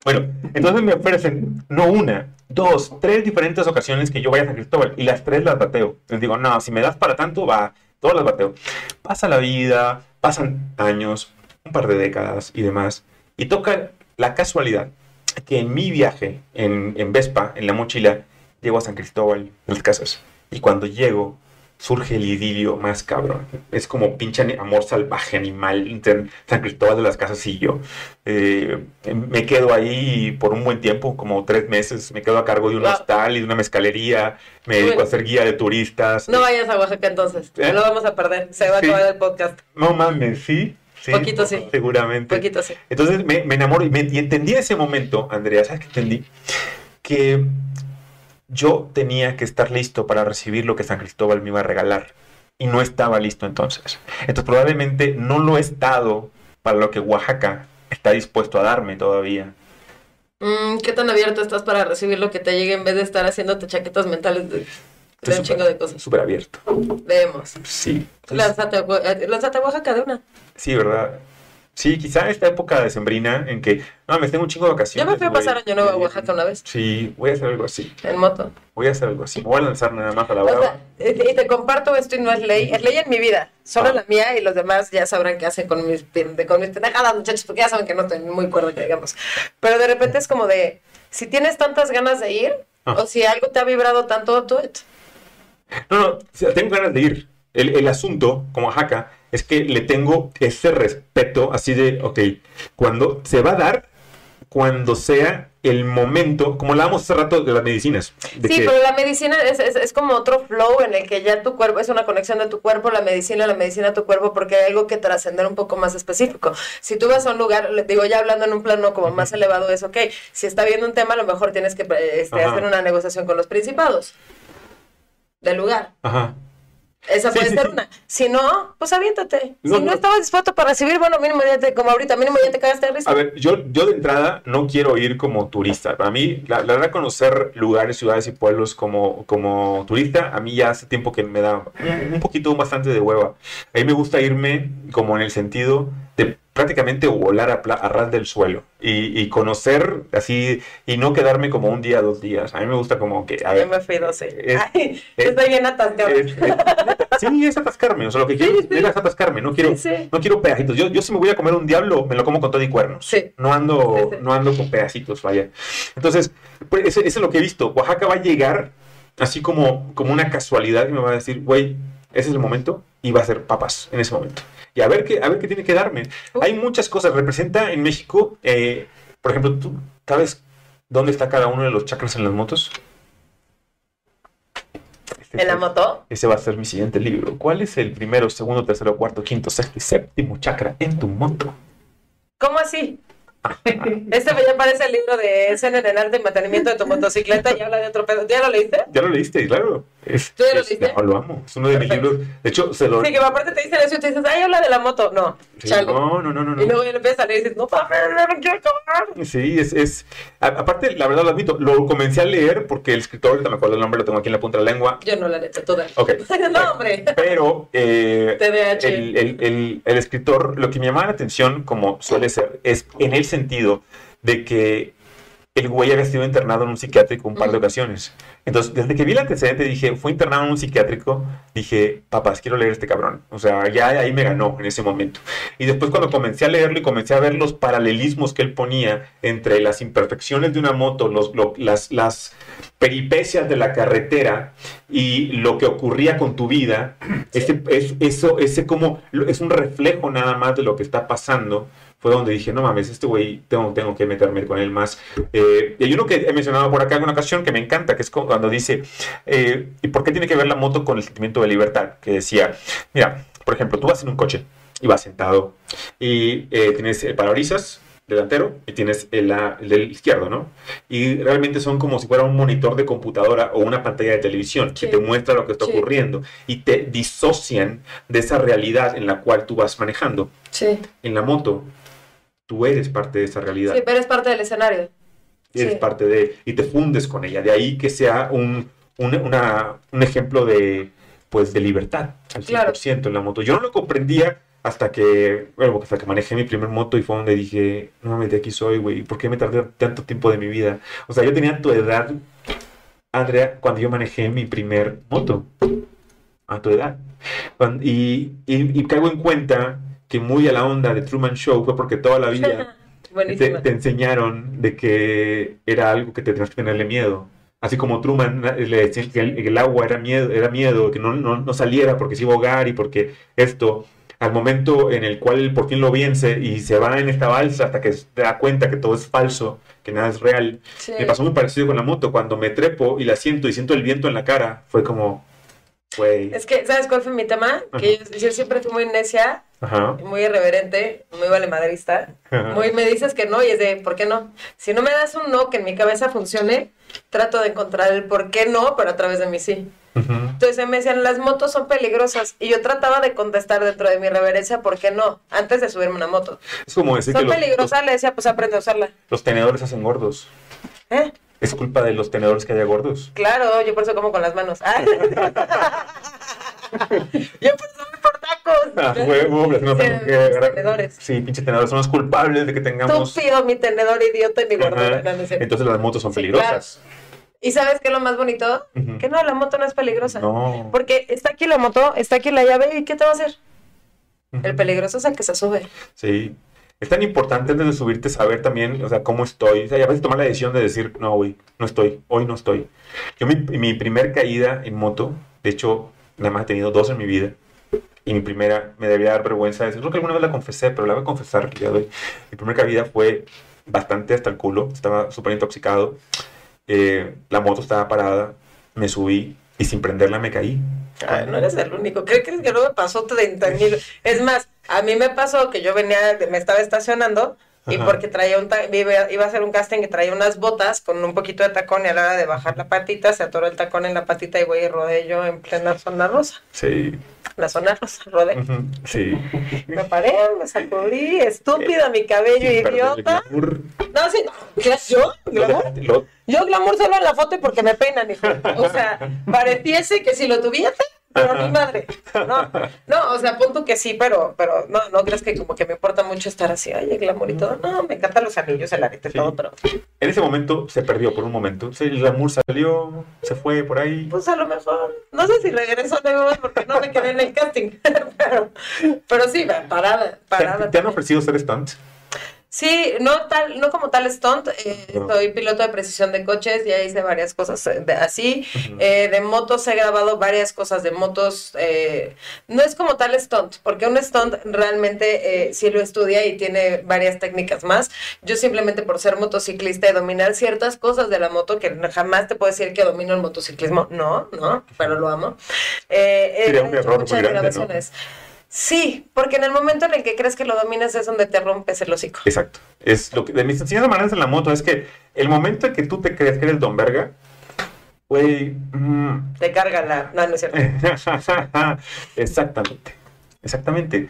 Bueno, entonces me ofrecen no una, dos, tres diferentes ocasiones que yo vaya a San Cristóbal y las tres las bateo. Les digo, no, si me das para tanto, va, todas las bateo. Pasa la vida, pasan años, un par de décadas y demás, y toca la casualidad que en mi viaje en, Vespa, en la mochila, llego a San Cristóbal, en las casas, y cuando llego, surge el idilio más cabrón. Es como pinche amor salvaje animal entre San Cristóbal de las Casas y yo. Eh, me quedo ahí por un buen tiempo, como tres meses. Me quedo a cargo de un hostal y de una mezcalería. Me dedico a ser guía de turistas. No vayas a Oaxaca entonces. ¿Eh? No lo vamos a perder. Se va a acabar el podcast. No mames, sí. Sí, Poquito sí. Seguramente. Poquito sí. Entonces me, me enamoro y, me- y entendí en ese momento, Andrea, ¿sabes qué entendí? Que yo tenía que estar listo para recibir lo que San Cristóbal me iba a regalar. Y no estaba listo entonces. Entonces probablemente no lo he estado para lo que Oaxaca está dispuesto a darme todavía. Mm, ¿Qué tan abierto estás para recibir lo que te llegue en vez de estar haciéndote chaquetas mentales de, un chingo de cosas? Súper abierto. Vemos. Sí. Lánzate a Oaxaca de una. Sí, ¿verdad? Sí, quizá esta época decembrina en que, no, me tengo un chingo de Yo vacaciones. me fui a pasar año nuevo a Oaxaca una vez. Sí, voy a hacer algo así. En moto. Voy a hacer algo así. Voy a lanzar nada más a la O brava. sea, y y te comparto esto y no es ley. Es ley en mi vida. Solo Ah. la mía y los demás ya sabrán qué hacen con mis, de- con mis pendejadas, muchachos, porque ya saben que no estoy muy cuerdo que digamos. Pero de repente es como de, si tienes tantas ganas de ir, Ah. o si algo te ha vibrado tanto, do it. No, no, o tengo ganas de ir. El, el asunto, como Oaxaca, es que le tengo ese respeto así de, ok, cuando se va a dar, cuando sea el momento, como hablábamos hace rato de las medicinas. de Sí, que- pero la medicina es, es, es como otro flow en el que ya tu cuerpo, es una conexión de tu cuerpo, la medicina, la medicina a tu cuerpo, porque hay algo que trascender un poco más específico. Si tú vas a un lugar, digo ya hablando en un plano como más elevado, es ok. Si está viendo un tema, a lo mejor tienes que este, hacer una negociación con los principados del lugar. Ajá. Esa puede sí, ser sí. una. Si no, pues aviéntate. No, si no, no. estabas dispuesto para recibir, bueno, mínimo ya te, como ahorita, mínimo ya te cagaste de risa. A ver, yo, yo de entrada no quiero ir como turista. Para mí, la, la verdad, conocer lugares, ciudades y pueblos como, como turista, a mí ya hace tiempo que me da un poquito bastante de hueva. A mí me gusta irme como en el sentido de prácticamente volar a, a ras del suelo y, y conocer así y no quedarme como un día, dos días. A mí me gusta como que... A Yo me fui 12. es- Ay, es- estoy bien atascada. es- es- sí, es atascarme. O sea, lo que quiero Sí, sí. es atascarme. No quiero, Sí, no quiero pedacitos. Yo, yo si me voy a comer un diablo, me lo como con todo y cuernos. No ando, no ando con pedacitos, vaya. Entonces, pues eso es lo que he visto. Oaxaca va a llegar así como, como una casualidad y me va a decir, güey, ese es el momento y va a ser papas en ese momento. Y a ver qué, a ver qué tiene que darme. Uh. Hay muchas cosas. Representa en México, eh, por ejemplo, ¿tú sabes dónde está cada uno de los chakras en las motos? Este ¿En la moto? ese va a ser mi siguiente libro. ¿Cuál es el primero, segundo, tercero, cuarto, quinto, sexto y séptimo chakra en tu moto? ¿Cómo así? (laughs) Este me ya parece el libro de escena en el arte y mantenimiento de tu motocicleta y habla de otro pedo. ¿Ya lo leíste? Ya lo leíste, claro. Es, ¿Tú ya lo es- leíste? no, lo amo. Es uno de mis libros. De hecho, se lo. Sí, que aparte te dicen eso y te dices, ay, habla de la moto. No, Sí, chale. no, no, no, no. Y luego ya le empiezas a leer y dices, no, papi, no, quiero acabar. Sí, es, es a- aparte, la verdad lo admito, lo comencé a leer porque el escritor, ahorita me acuerdo el nombre, lo tengo aquí en la punta de la lengua, Yo no la tú dale. Ok. (laughs) no, hombre. pero eh, TDAH. el, el- el- el escritor, lo que me llamaba la atención, como suele ser, es en el sentido de que el güey había sido internado en un psiquiátrico un par de ocasiones. Entonces, desde que vi el antecedente, dije, fue internado en un psiquiátrico, dije, papás, quiero leer este cabrón. O sea, ya ahí me ganó en ese momento. Y después cuando comencé a leerlo y comencé a ver los paralelismos que él ponía entre las imperfecciones de una moto, los, lo- las, las peripecias de la carretera y lo que ocurría con tu vida, ese, es, eso, ese como, es un reflejo nada más de lo que está pasando. Fue donde dije, no mames, este güey tengo, tengo que meterme con él más. Eh, y hay uno que he mencionado por acá en una ocasión que me encanta, que es cu- cuando dice, eh, ¿y por qué tiene que ver la moto con el sentimiento de libertad? Que decía, mira, por ejemplo, tú vas en un coche y vas sentado y eh, tienes el parabrisas delantero y tienes el, el del izquierdo, ¿no? Y realmente son como si fuera un monitor de computadora o una pantalla de televisión que Sí. te muestra lo que está Sí. ocurriendo y te disocian de esa realidad en la cual tú vas manejando. Sí. En la moto, tú eres parte de esa realidad Sí, pero es parte del escenario. eres Sí. parte de y te fundes con ella. De ahí que sea un, un, una- un ejemplo de, pues, de libertad al 100% Claro. en la moto. Yo no lo comprendía hasta que, bueno, hasta que manejé mi primer moto y fue donde dije, no mames, de aquí soy, güey. ¿Por qué me tardé tanto tiempo de mi vida? O sea, yo tenía tu edad, Andrea, cuando yo manejé mi primer moto. A tu edad. Y, y, y caigo en cuenta que muy a la onda de Truman Show fue porque toda la vida (laughs) te, enseñaron de que era algo que te tenías que tenerle miedo. Así como Truman le decían que el, el agua era miedo, era miedo, que no, no, no saliera porque se iba a ahogar y porque esto, al momento en el cual por fin lo vence y se va en esta balsa hasta que se da cuenta que todo es falso, que nada es real. Sí. Me pasó muy parecido con la moto, cuando me trepo y la siento y siento el viento en la cara, fue como, Es que, ¿sabes cuál fue mi tema? Que yo, yo siempre fui muy necia, ajá, muy irreverente, muy valemadrista. ajá. Muy me dices que no y es de, ¿por qué no? Si no me das un no que en mi cabeza funcione, trato de encontrar el por qué no, pero a través de mi sí. Entonces me decían, las motos son peligrosas. Y yo trataba de contestar dentro de mi reverencia, ¿por qué no? Antes de subirme una moto. Es como decir que Son los, peligrosas, le decía, pues aprende a usarla. los- los tenedores hacen gordos. ¿Eh? Es culpa de los tenedores que haya gordos. Claro, yo por eso como con las manos. Ah. (laughs) yo por eso voy por tacos. Ah, huevo, no Sí, tenedores. Sí, pinche tenedores son los culpables de que tengamos. Estúpido, mi tenedor idiota y mi gordura. No, no. Entonces las motos son Sí, peligrosas. ¿Y sabes qué es lo más bonito? Que no, la moto no es peligrosa. No. Porque está aquí la moto, está aquí la llave, ¿y qué te va a hacer? El peligroso es el que se sube. Sí. Es tan importante antes de subirte saber también, o sea, cómo estoy. O sea, a veces tomar la decisión de decir, no, güey, no estoy, hoy no estoy. Yo mi, mi primer caída en moto, de hecho, nada más he tenido dos en mi vida. Y mi primera me debía dar vergüenza decir, creo que alguna vez la confesé, pero la voy a confesar hoy. Mi primera caída fue bastante hasta el culo, estaba súper intoxicado. Eh, la moto estaba parada, me subí y sin prenderla me caí. Ay, no eres el único. ¿Qué crees que no me pasó 30 mil? Es más, a mí me pasó que yo venía, me estaba estacionando y Ajá. porque traía un iba, iba a hacer un casting y traía unas botas con un poquito de tacón y a la hora de bajar la patita se atoró el tacón en la patita y voy y rodé yo en plena zona rosa. Sí. La zona rosa, rodé. Sí. Me paré, me sacudí, estúpida, mi cabello idiota. No, sí. ¿Qué es yo? ¿Glamour? lo- Yo glamour solo en la foto y porque me peinan, hijo. O sea, pareciese que si lo tuviese, pero mi madre. No, no, o sea, punto que sí, pero, pero no, no crees que como que me importa mucho estar así, ay, el glamour y todo. No, me encantan los anillos, el arete, Sí. todo, pero En ese momento se perdió por un momento. El glamour salió, se fue por ahí. pues a lo mejor, no sé si regreso luego porque no me quedé en el casting, (laughs) pero, pero sí, parada, ¿Te, parada. te han también. ofrecido ser stunt? Sí, no tal, no como tal stunt, eh, No. soy piloto de precisión de coches, ya hice varias cosas eh, de- así. Eh, de motos he grabado varias cosas de motos, eh, no es como tal stunt, porque un stunt realmente eh, sí lo estudia y tiene varias técnicas más, yo simplemente por ser motociclista y dominar ciertas cosas de la moto, que jamás te puedo decir que domino el motociclismo, no, no, pero lo amo. Eh, Sería un error muy muchas grande, ¿no? Sí, porque en el momento en el que crees que lo dominas es donde te rompes el hocico. Exacto. Es lo que de mis enseñanzas maneras en la moto es que el momento en que tú te crees que eres Don Verga, güey. mm, Te carga la. No, no es cierto. (laughs) Exactamente. Exactamente.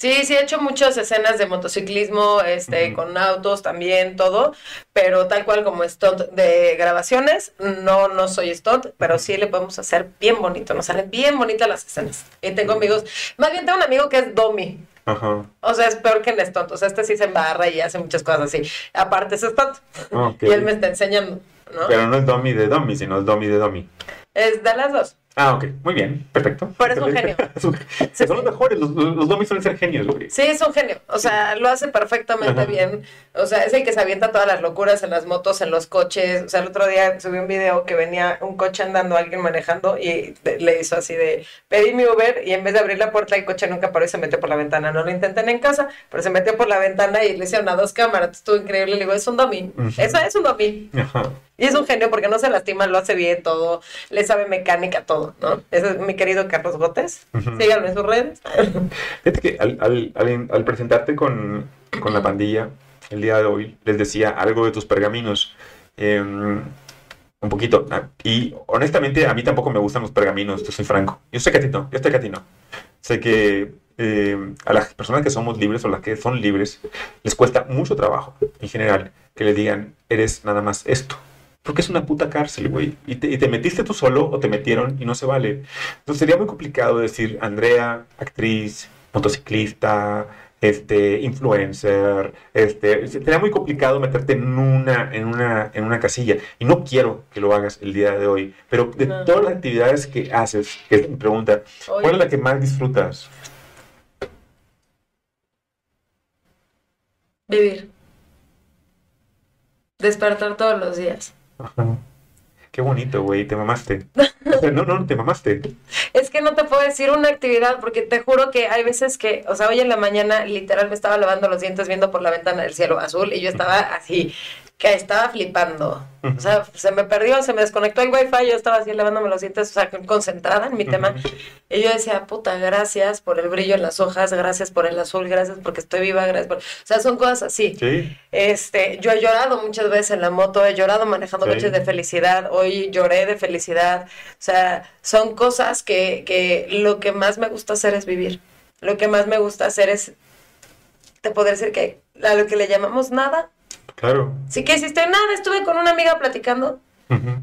Sí, sí, he hecho muchas escenas de motociclismo, este, con autos también, todo, pero tal cual como stunt de grabaciones, no, no soy stunt, pero sí le podemos hacer bien bonito, nos salen bien bonitas las escenas. Y tengo amigos, más bien tengo un amigo que es Domi, Ajá. o sea, es peor que en stunt, o sea, este sí se embarra y hace muchas cosas así. Aparte es stunt, Ok. y él me está enseñando, ¿no? Pero no es Domi de Domi, sino es Domi de Domi. Es de las dos. Ah, ok. Muy bien. Perfecto. Pero (laughs) es un genio. Sí, son los mejores. Los, los, Domis suelen ser genios, güey. Sí, es un genio. O sea, lo hace perfectamente Ajá. bien. O sea, es el que se avienta todas las locuras en las motos, en los coches. O sea, el otro día subí un video que venía un coche andando, alguien manejando, y le hizo así de pedí mi Uber y en vez de abrir la puerta, el coche nunca paró y se metió por la ventana. No lo intenten en casa, pero se metió por la ventana y le hicieron a dos cámaras. Estuvo increíble. Le digo, es un domi. Ujú. Eso es un domi. Ajá. Y es un genio porque no se lastima, lo hace bien todo, le sabe mecánica, todo, ¿no? Ese es mi querido Carlos Gotes. Ujú. Síganlo en sus redes. (laughs) Fíjate que al, al, al, al presentarte con, con la pandilla el día de hoy, les decía algo de tus pergaminos. eh, un poquito. ah, Y honestamente, a mí tampoco me gustan los pergaminos, te soy franco. Yo sé que a ti no, yo sé que a ti no. Sé que eh, a las personas que somos libres o las que son libres, les cuesta mucho trabajo, en general, que le digan, eres nada más esto. Porque es una puta cárcel, güey. Y te, y te metiste tú solo o te metieron y no se vale. Entonces sería muy complicado decir Andrea, actriz, motociclista, este, influencer, este, sería muy complicado meterte en una, en una, en una casilla. Y no quiero que lo hagas el día de hoy. Pero de No. todas las actividades que haces, que es mi pregunta, ¿cuál es la que más disfrutas? Vivir. Despertar todos los días. Ajá. (laughs) Qué bonito, güey, te mamaste. O sea, no, no, te mamaste. (laughs) Es que no te puedo decir una actividad porque te juro que hay veces que, o sea, hoy en la mañana literal me estaba lavando los dientes viendo por la ventana del cielo azul y yo estaba así, que estaba flipando. O sea, se me perdió, se me desconectó el wifi, yo estaba así lavándome los dientes, o sea, concentrada en mi tema. Y yo decía, puta, gracias por el brillo en las hojas, gracias por el azul, gracias porque estoy viva, gracias por... O sea, son cosas así. Sí. Este, yo he llorado muchas veces en la moto, he llorado manejando Sí. coches de felicidad, hoy lloré de felicidad. O sea, son cosas que, que lo que más me gusta hacer es vivir. Lo que más me gusta hacer es, te podría decir que a lo que le llamamos nada. Claro. Sí que hiciste nada, estuve con una amiga platicando,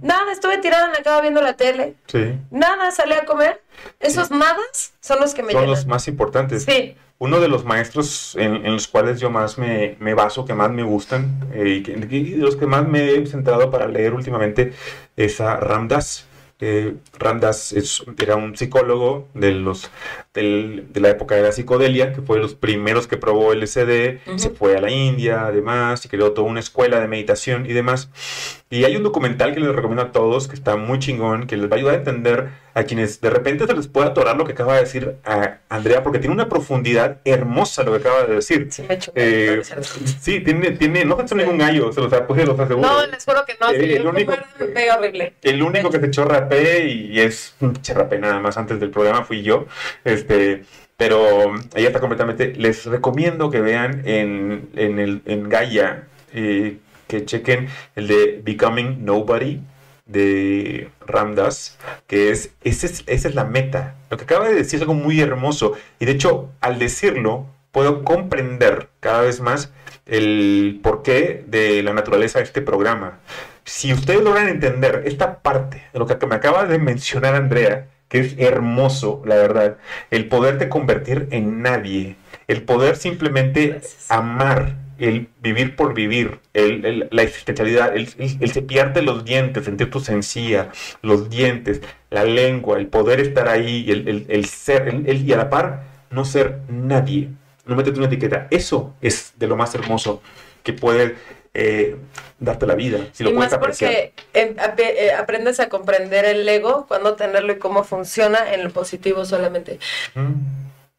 nada, estuve tirada en la cama viendo la tele, Sí. nada, salí a comer. Esos nadas son los que me Son llenan. los más importantes. Sí, Uno de los maestros en, en los cuales yo más me, me baso, que más me gustan, eh, y, que, y de los que más me he centrado para leer últimamente, es a Ramdas. Eh, Ramdas es- era un psicólogo de, los, del- de la época de la psicodelia, que fue de los primeros que probó LSD, Ujú. se fue a la India, además, y creó toda una escuela de meditación y demás. Y hay un documental que les recomiendo a todos, que está muy chingón, que les va a ayudar a entender a quienes de repente se les puede atorar lo que acaba de decir a Andrea, porque tiene una profundidad hermosa lo que acaba de decir. Sí, me. Eh, sí, tiene, tiene, no se ningún gallo, se los, pues, los aseguro. No, les juro que no. Eh, sí, el único- horrible. El único que se echó rapé y es un rapé nada más antes del programa fui yo. Este, pero ella está completamente. Les recomiendo que vean en, en, el, en Gaia, eh, que chequen el de Becoming Nobody de Ramdas, que es, ese es, esa es la meta. Lo que acaba de decir es algo muy hermoso. Y de hecho, al decirlo, puedo comprender cada vez más el porqué de la naturaleza de este programa. Si ustedes logran entender esta parte de lo que me acaba de mencionar Andrea, que es hermoso, la verdad, el poderte convertir en nadie, el poder simplemente Gracias. amar, el vivir por vivir, el, el- la existencialidad, el, el- cepillarte los dientes, sentir tu sencilla, los dientes, la lengua, el poder estar ahí, el, el- el ser, y a la par, no ser nadie, no meterte una etiqueta. Eso es de lo más hermoso que puede eh, darte la vida, si lo y puedes más porque eh, aprendes a comprender el ego, cuándo tenerlo y cómo funciona en lo positivo solamente. Mm,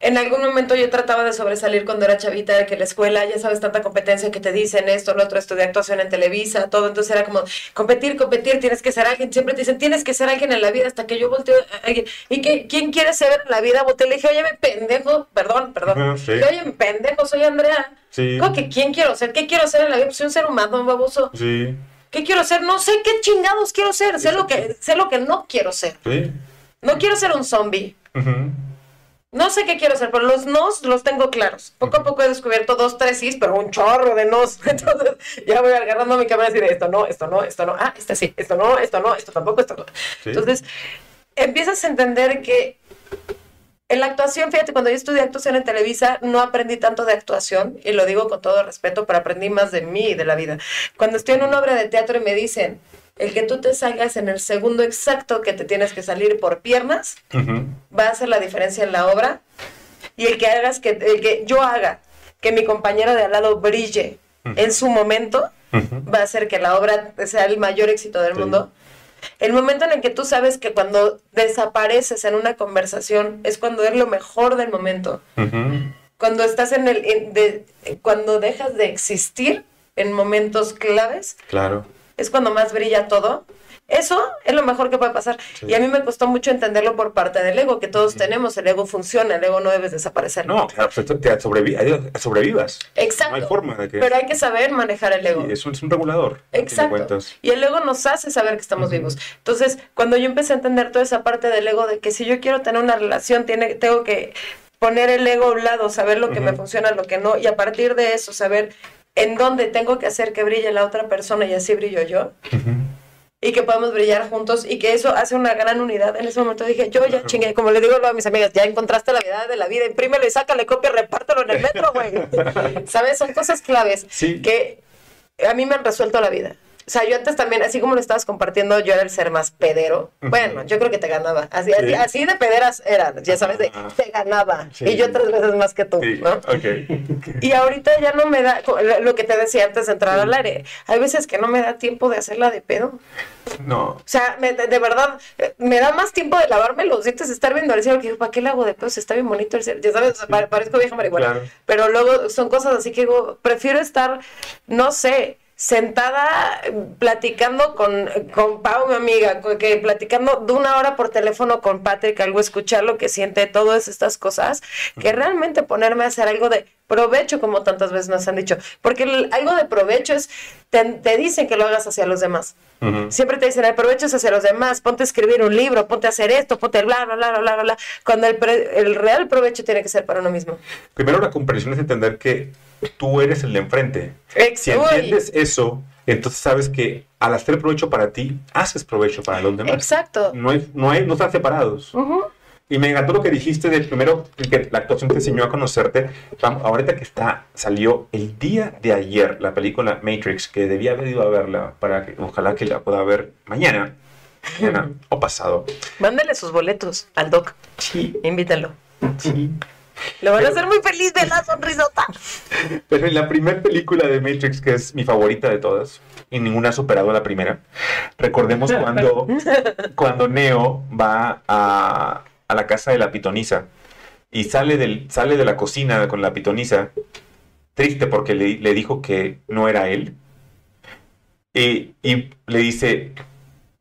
En algún momento yo trataba de sobresalir cuando era chavita, de que la escuela, ya sabes, tanta competencia que te dicen esto, lo otro, estudié actuación en Televisa, todo, entonces era como competir, competir, tienes que ser alguien, siempre te dicen, tienes que ser alguien en la vida, hasta que yo volteo a alguien, ¿y qué, quién quiere ser en la vida? Volteé y le dije, oye, me pendejo, perdón, perdón, sí. Oye, me pendejo, soy Andrea, Sí, ¿Cómo que quién quiero ser? ¿Qué quiero ser en la vida? Pues soy un ser humano, baboso. sí, ¿Qué quiero ser? No sé qué chingados quiero ser, sé lo que, sé lo que no quiero ser. sí. No quiero ser un zombie. Ujú. No sé qué quiero ser, pero los nos los tengo claros. Poco a poco he descubierto dos, tres sís, pero un chorro de nos. (laughs) Entonces ya voy agarrando mi cámara y decir esto no, esto no, esto no, ah, este sí, esto no, esto no, esto tampoco, esto no. Sí. Entonces empiezas a entender que en la actuación, fíjate, cuando yo estudié actuación en Televisa, no aprendí tanto de actuación, y lo digo con todo respeto, pero aprendí más de mí y de la vida. Cuando estoy en una obra de teatro y me dicen, el que tú te salgas en el segundo exacto que te tienes que salir por piernas, va a hacer la diferencia en la obra y el que hagas que el que yo haga que mi compañero de al lado brille en su momento va a hacer que la obra sea el mayor éxito del Sí. mundo. El momento en el que tú sabes que cuando desapareces en una conversación es cuando es lo mejor del momento. Cuando estás en el en- de- cuando dejas de existir en momentos claves Claro. Es cuando más brilla todo. Eso es lo mejor que puede pasar. Sí. Y a mí me costó mucho entenderlo por parte del ego, que todos tenemos, el ego funciona, el ego no debes desaparecer. No, claro, pues, te sobrevi- sobrevivas. Exacto. No hay forma de que... Pero hay que saber manejar el ego. Sí, es, un, es un regulador. Exacto. Y el ego nos hace saber que estamos vivos. Entonces, cuando yo empecé a entender toda esa parte del ego, de que si yo quiero tener una relación, tiene, tengo que poner el ego a un lado, saber lo que me funciona, lo que no, y a partir de eso, saber en dónde tengo que hacer que brille la otra persona y así brillo yo. Y que podemos brillar juntos y que eso hace una gran unidad. En ese momento dije, yo ya chingué, como le digo a mis amigas, ya encontraste la verdad de la vida, imprímelo y sácale copia, repártelo en el metro, güey. (laughs) ¿Sabes? Son cosas claves Sí. que a mí me han resuelto la vida. O sea, yo antes también, así como lo estabas compartiendo, yo era el ser más pedero. Bueno, yo creo que te ganaba. Así, así, Sí. así de pederas eran, ya sabes, de te ganaba. Sí. Y yo tres veces más que tú, Sí, ¿no? ok. Y ahorita ya no me da, lo que te decía antes de entrar al aire, hay veces que no me da tiempo de hacerla de pedo. No. O sea, me- de, de verdad, eh, me da más tiempo de lavarme los dientes, estar viendo el cielo, que digo, ¿para qué le hago de pedo? Si está bien bonito el cielo. Ya sabes, o sea, pare- parezco vieja marihuana. Claro. Pero luego son cosas así que digo, prefiero estar, no sé, sentada eh, platicando con, con Pau, mi amiga, que platicando de una hora por teléfono con Patrick, algo escuchar lo que siente, todas estas cosas, que realmente ponerme a hacer algo de provecho, como tantas veces nos han dicho. Porque el- algo de provecho es, te, te dicen que lo hagas hacia los demás. Siempre te dicen, el provecho es hacia los demás, ponte a escribir un libro, ponte a hacer esto, ponte bla, bla, bla, bla, bla, bla. Cuando el, pre- el real provecho tiene que ser para uno mismo. Primero la comprensión es entender que tú eres el de enfrente. Ex- Si Uy, entiendes eso, entonces sabes que al hacer provecho para ti, haces provecho para los demás. Exacto. No, hay, no, hay, no están separados. Ujú. Y me encantó lo que dijiste de primero que la actuación te enseñó a conocerte. Vamos, ahorita que está, salió el día de ayer la película Matrix, que debía haber ido a verla para que ojalá que la pueda ver mañana, mañana o pasado. Mándale sus boletos al doc, Sí, invítalo. sí. Lo van a hacer muy feliz de la sonrisota. Pero en la primera película de Matrix, que es mi favorita de todas, y ninguna ha superado la primera, recordemos (laughs) cuando, cuando Neo va a, a la casa de la pitonisa y sale, del, sale de la cocina con la pitonisa, triste porque le, le dijo que no era él, y, y le dice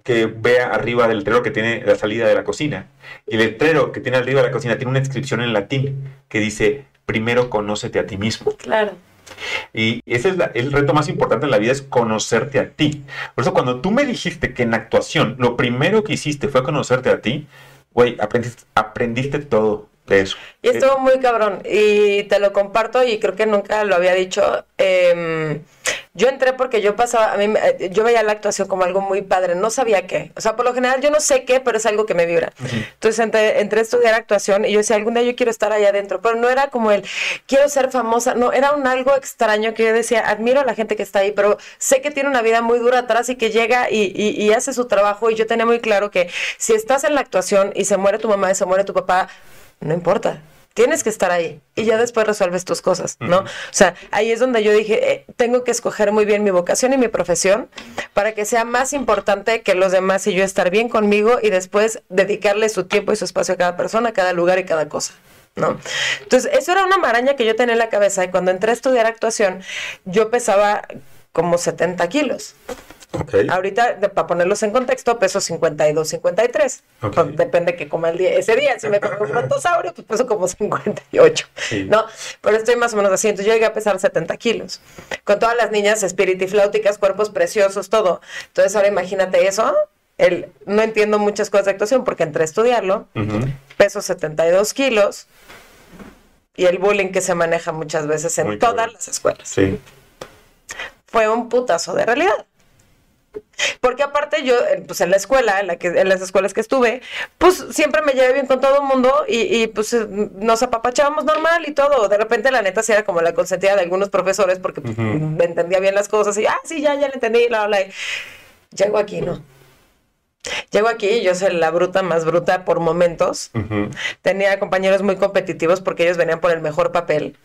que vea arriba del letrero que tiene la salida de la cocina. Y el letrero que tiene arriba de la cocina tiene una inscripción en latín que dice, primero conócete a ti mismo. Claro. Y ese es la- el reto más importante en la vida, es conocerte a ti. Por eso cuando tú me dijiste que en actuación lo primero que hiciste fue conocerte a ti, güey, aprendiste, aprendiste todo eso. Y estuvo muy cabrón. Y te lo comparto y creo que nunca lo había dicho. Em, yo entré porque yo pasaba, a mí, yo veía la actuación como algo muy padre. No sabía qué. O sea, por lo general yo no sé qué, pero es algo que me vibra. Entonces entré, entré a estudiar actuación y yo decía, algún día yo quiero estar allá adentro. Pero no era como el, quiero ser famosa. No, era un algo extraño que yo decía, admiro a la gente que está ahí, pero sé que tiene una vida muy dura atrás y que llega y, y- y hace su trabajo. Y yo tenía muy claro que si estás en la actuación y se muere tu mamá y se muere tu papá, no importa. Tienes que estar ahí y ya después resuelves tus cosas, ¿no? O sea, ahí es donde yo dije, eh, tengo que escoger muy bien mi vocación y mi profesión para que sea más importante que los demás y yo estar bien conmigo y después dedicarle su tiempo y su espacio a cada persona, a cada lugar y cada cosa. ¿No? Entonces, eso era una maraña que yo tenía en la cabeza y cuando entré a estudiar actuación, yo pesaba como 70 kilos. Ahorita, para ponerlos en contexto, peso 52, 53. Ok. Pues, depende que coma el día, ese día. Si me como un brontosaurio, pues peso como 58. Sí. ¿No? Pero estoy más o menos así. Entonces yo llegué a pesar 70 kilos. Con todas las niñas espiritifláuticas, cuerpos preciosos, todo. Entonces ahora imagínate eso. El, no entiendo muchas cosas de actuación porque entré a estudiarlo. Ujú. Peso 72 kilos. Y el bullying que se maneja muchas veces en Muy todas las escuelas Sí. fue un putazo de realidad. Porque aparte yo, eh, pues en la escuela, en, la que, en las escuelas que estuve, pues siempre me llevé bien con todo el mundo y, y, pues eh, nos apapachábamos normal y todo. De repente la neta sí era como la consentida de algunos profesores porque pues, Ujú. me entendía bien las cosas y, ah, sí, ya, ya le entendí, bla, bla. y Llego aquí, ¿no? Llego aquí y yo soy la bruta más bruta por momentos. Ujú. Tenía compañeros muy competitivos porque ellos venían por el mejor papel.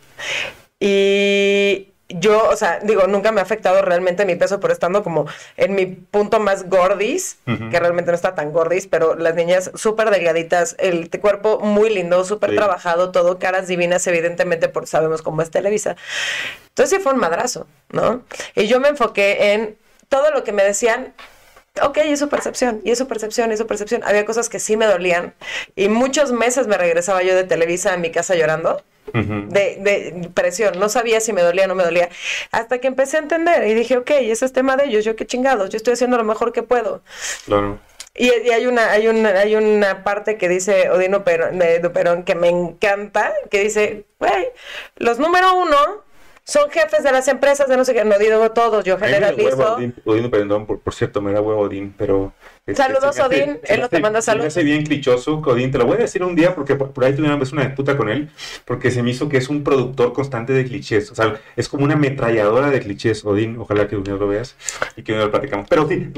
Y yo, o sea, digo, nunca me ha afectado realmente mi peso por estando como en mi punto más gordis, que realmente no está tan gordis, pero las niñas súper delgaditas, el cuerpo muy lindo, súper Sí. trabajado, todo, caras divinas, evidentemente, porque sabemos cómo es Televisa. Entonces sí fue un madrazo, ¿no? Y yo me enfoqué en todo lo que me decían, ok, y su percepción, y su percepción, y su percepción. Había cosas que sí me dolían, y muchos meses me regresaba yo de Televisa a mi casa llorando, De, de presión, no sabía si me dolía o no me dolía, hasta que empecé a entender, y dije, ok, ese es tema de ellos, yo qué chingados, yo estoy haciendo lo mejor que puedo. Claro. Y, y hay una, hay una, hay una parte que dice Odino Perón, de Duperón que me encanta, que dice, güey, los número uno son jefes de las empresas de no sé qué, no digo todos, yo generalizo. Odín, perdón, por, por cierto, me da huevo Odín, pero... este, Saludos, hace- Odín, él no te manda se me saludos. hace bien clichoso, Odín, te lo voy a decir un día porque por, ahí tuve una vez una disputa con él, porque se me hizo que es un productor constante de clichés, o sea, es como una ametralladora de clichés, Odín, ojalá que un día lo veas y que un día lo platicamos. Pero sí,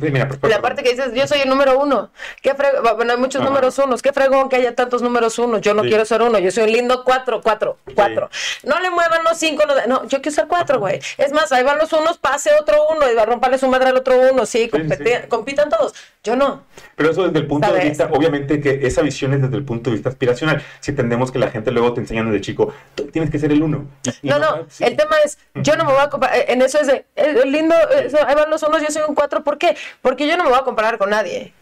mira, por- La parte que dices, yo soy el número uno. ¿Qué Bueno, hay muchos Ajá. números unos. Qué fregón que haya tantos números unos. Yo no Sí. quiero ser uno. Yo soy un lindo cuatro, cuatro, cuatro. No le muevan los cinco. No, no, yo quiero ser cuatro, güey. Es más, ahí van los unos, pase otro uno y va a romperle su madre al otro uno. Sí, competi- sí. Todos. Yo no. Pero eso desde el punto de vista, obviamente que esa visión es desde el punto de vista aspiracional. Si entendemos que la gente luego te enseña desde chico, tú tienes que ser el uno. No, no, sí. el tema es, yo no me voy a comparar, en eso es de, eh, lindo, eso, ahí van los unos, yo soy un cuatro, ¿por qué? Porque yo no me voy a comparar con nadie.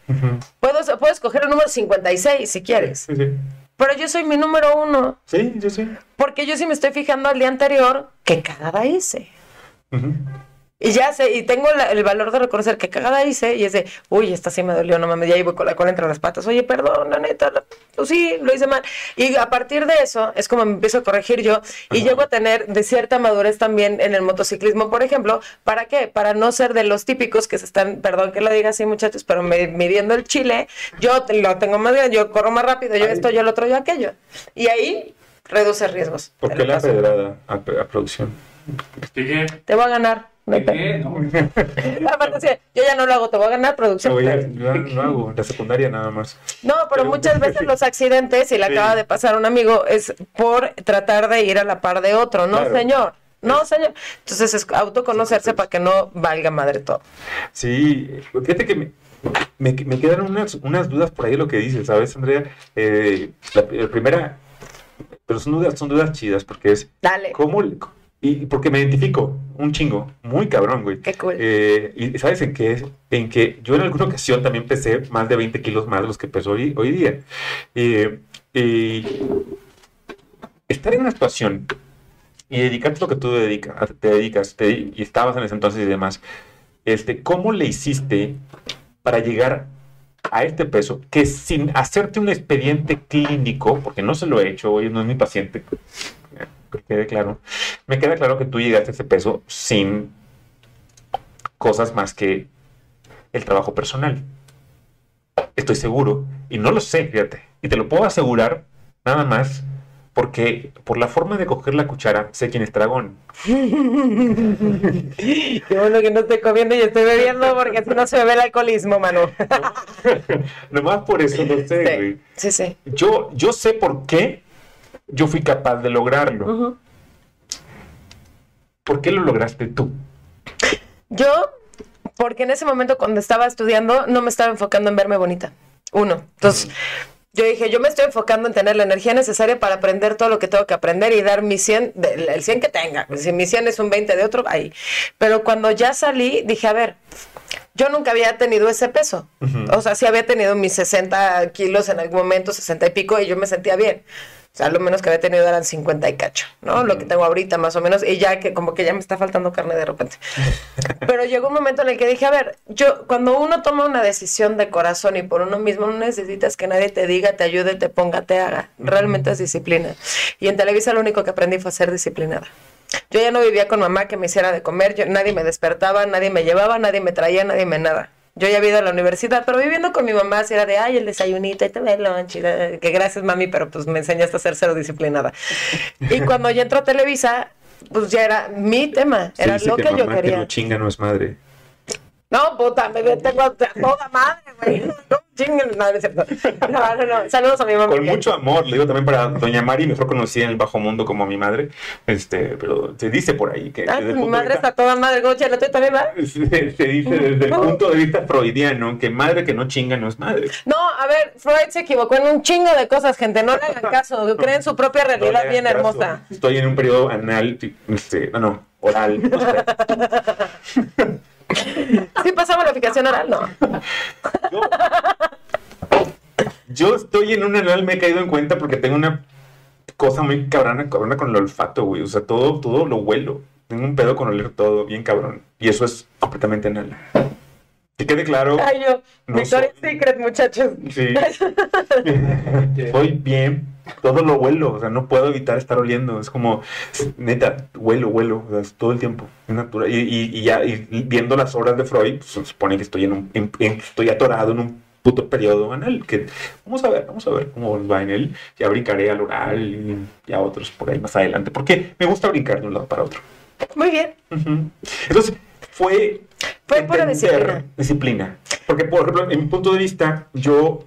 Puedo, puedo escoger el número 56 si quieres, Sí, sí. pero yo soy mi número uno, Sí, yo sí. porque yo sí me estoy fijando al día anterior, qué cagada hice. Y ya sé, y tengo la- el valor de reconocer que cagada hice, y es de, uy, esta sí me dolió, no mames, ya iba con la cola entre las patas, oye, perdón, la neta, la- pues sí, lo hice mal. Y a partir de eso, es como me empiezo a corregir yo, y Ajá. llego a tener de cierta madurez también en el motociclismo, por ejemplo, ¿para qué? Para no ser de los típicos que se están, perdón que lo diga así, muchachos, pero me- midiendo el chile, yo te- lo tengo más grande, yo corro más rápido, yo Ay. esto, yo el otro, yo aquello. Y ahí reduce riesgos. ¿Por qué la pedrada a, a producción? Expliqué. Te voy a ganar. No hay ¿De pedo. qué? No. (laughs) Aparte, yo ya no lo hago, te voy a ganar producción. Yo lo hago, en la secundaria nada más. No, pero Pero- muchas veces los accidentes, y le (laughs) Sí. acaba de pasar a un amigo, es por tratar de ir a la par de otro. No, Claro. señor. No, señor. Entonces es autoconocerse Sí, para que no valga madre todo. Sí, fíjate que me, me, me quedan unas, unas dudas por ahí de lo que dices, ¿sabes, Andrea? Eh, la, la primera, pero son dudas, son dudas chidas, porque es, Dale. ¿cómo? Y porque me identifico un chingo, muy cabrón, güey. Qué cool. Eh, y ¿sabes en qué? En que yo en alguna ocasión también pesé más de 20 kilos más de los que peso hoy, hoy día. Eh, y estar en una situación y dedicarte a lo que tú dedica- te dedicas, te- y estabas en ese entonces y demás, este, ¿cómo le hiciste para llegar a este peso que sin hacerte un expediente clínico, porque no se lo he hecho, hoy no es mi paciente, que quede claro, me queda claro que tú llegaste a ese peso sin cosas más que el trabajo personal. Estoy seguro, y no lo sé, fíjate, y te lo puedo asegurar nada más porque por la forma de coger la cuchara sé quién es dragón. (laughs) Qué bueno que no estoy comiendo y estoy bebiendo porque si no se ve el alcoholismo, Manu. (laughs) Nomás por eso no sé, güey. Sí. sí. Yo, yo sé por qué yo fui capaz de lograrlo. ¿Por qué lo lograste tú? Yo, porque en ese momento cuando estaba estudiando, no me estaba enfocando en verme bonita. Uno. Entonces, yo dije, yo me estoy enfocando en tener la energía necesaria para aprender todo lo que tengo que aprender y dar mi 100, de- el 100 que tenga. Si mi 100 es un 20 de otro, ahí. Pero cuando ya salí, dije, a ver, yo nunca había tenido ese peso. O sea, sí había tenido mis 60 kilos en algún momento, 60 y pico, y yo me sentía bien. O sea, lo menos que había tenido eran 50 y cacho, ¿no? Lo que tengo ahorita más o menos, y ya que como que ya me está faltando carne de repente. (laughs) Pero llegó un momento en el que dije, a ver, yo cuando uno toma una decisión de corazón y por uno mismo no necesitas que nadie te diga, te ayude, te ponga, te haga. Realmente es disciplina. Y en Televisa lo único que aprendí fue a ser disciplinada. Yo ya no vivía con mamá que me hiciera de comer, yo, nadie me despertaba, nadie me llevaba, nadie me traía, nadie me nada. Yo ya había ido a la universidad, pero viviendo con mi mamá, si era de, ay, el desayunito, y te ve el lunch, que gracias mami, pero pues me enseñaste a ser cero disciplinada. Y (laughs) cuando ya entró a Televisa, pues ya era mi tema, era lo que, yo mamá que quería. no chinga no es madre. No, puta, me tengo a toda madre, güey. No chinguen, es cierto. No, no, no. Saludos a mi mamá. Con mucho amor, le digo también para Doña Mari, mejor conocida en el bajo mundo como mi madre, este, pero se dice por ahí que Ah, desde mi madre está toda madre, como chela, tú también, ¿verdad? se, se dice desde el punto de vista freudiano que madre que no chinga no es madre. No, a ver, Freud se equivocó en un chingo de cosas, gente. No le hagan caso. (laughs) Creen su propia realidad bien caso. hermosa. Estoy en un periodo anal, este, no, no, oral. (laughs) (laughs) ¿Sí pasamos la fijación oral? No. Yo, yo estoy en un anal, me he caído en cuenta porque tengo una cosa muy cabrona, cabrona con el olfato, güey. O sea, todo, todo lo huelo. Tengo un pedo con oler todo, bien cabrón. Y eso es completamente anal. Que quede claro. Ay, yo. No Victoria's soy- Secret, muchachos. Sí. (laughs) Soy bien, todo lo huelo, o sea, no puedo evitar estar oliendo. Es como, neta, huelo, huelo, o sea, es todo el tiempo. es natural. Y, y- y ya y viendo las obras de Freud, pues, se supone que estoy en un, en- en- estoy atorado en un puto periodo anal. Que vamos a ver, vamos a ver cómo va en él. Ya brincaré al oral y, y a otros por ahí más adelante, porque me gusta brincar de un lado para otro. Muy bien. Ujú. Entonces, fue. Fue pura entender disciplina. disciplina. Porque, por ejemplo, en mi punto de vista, yo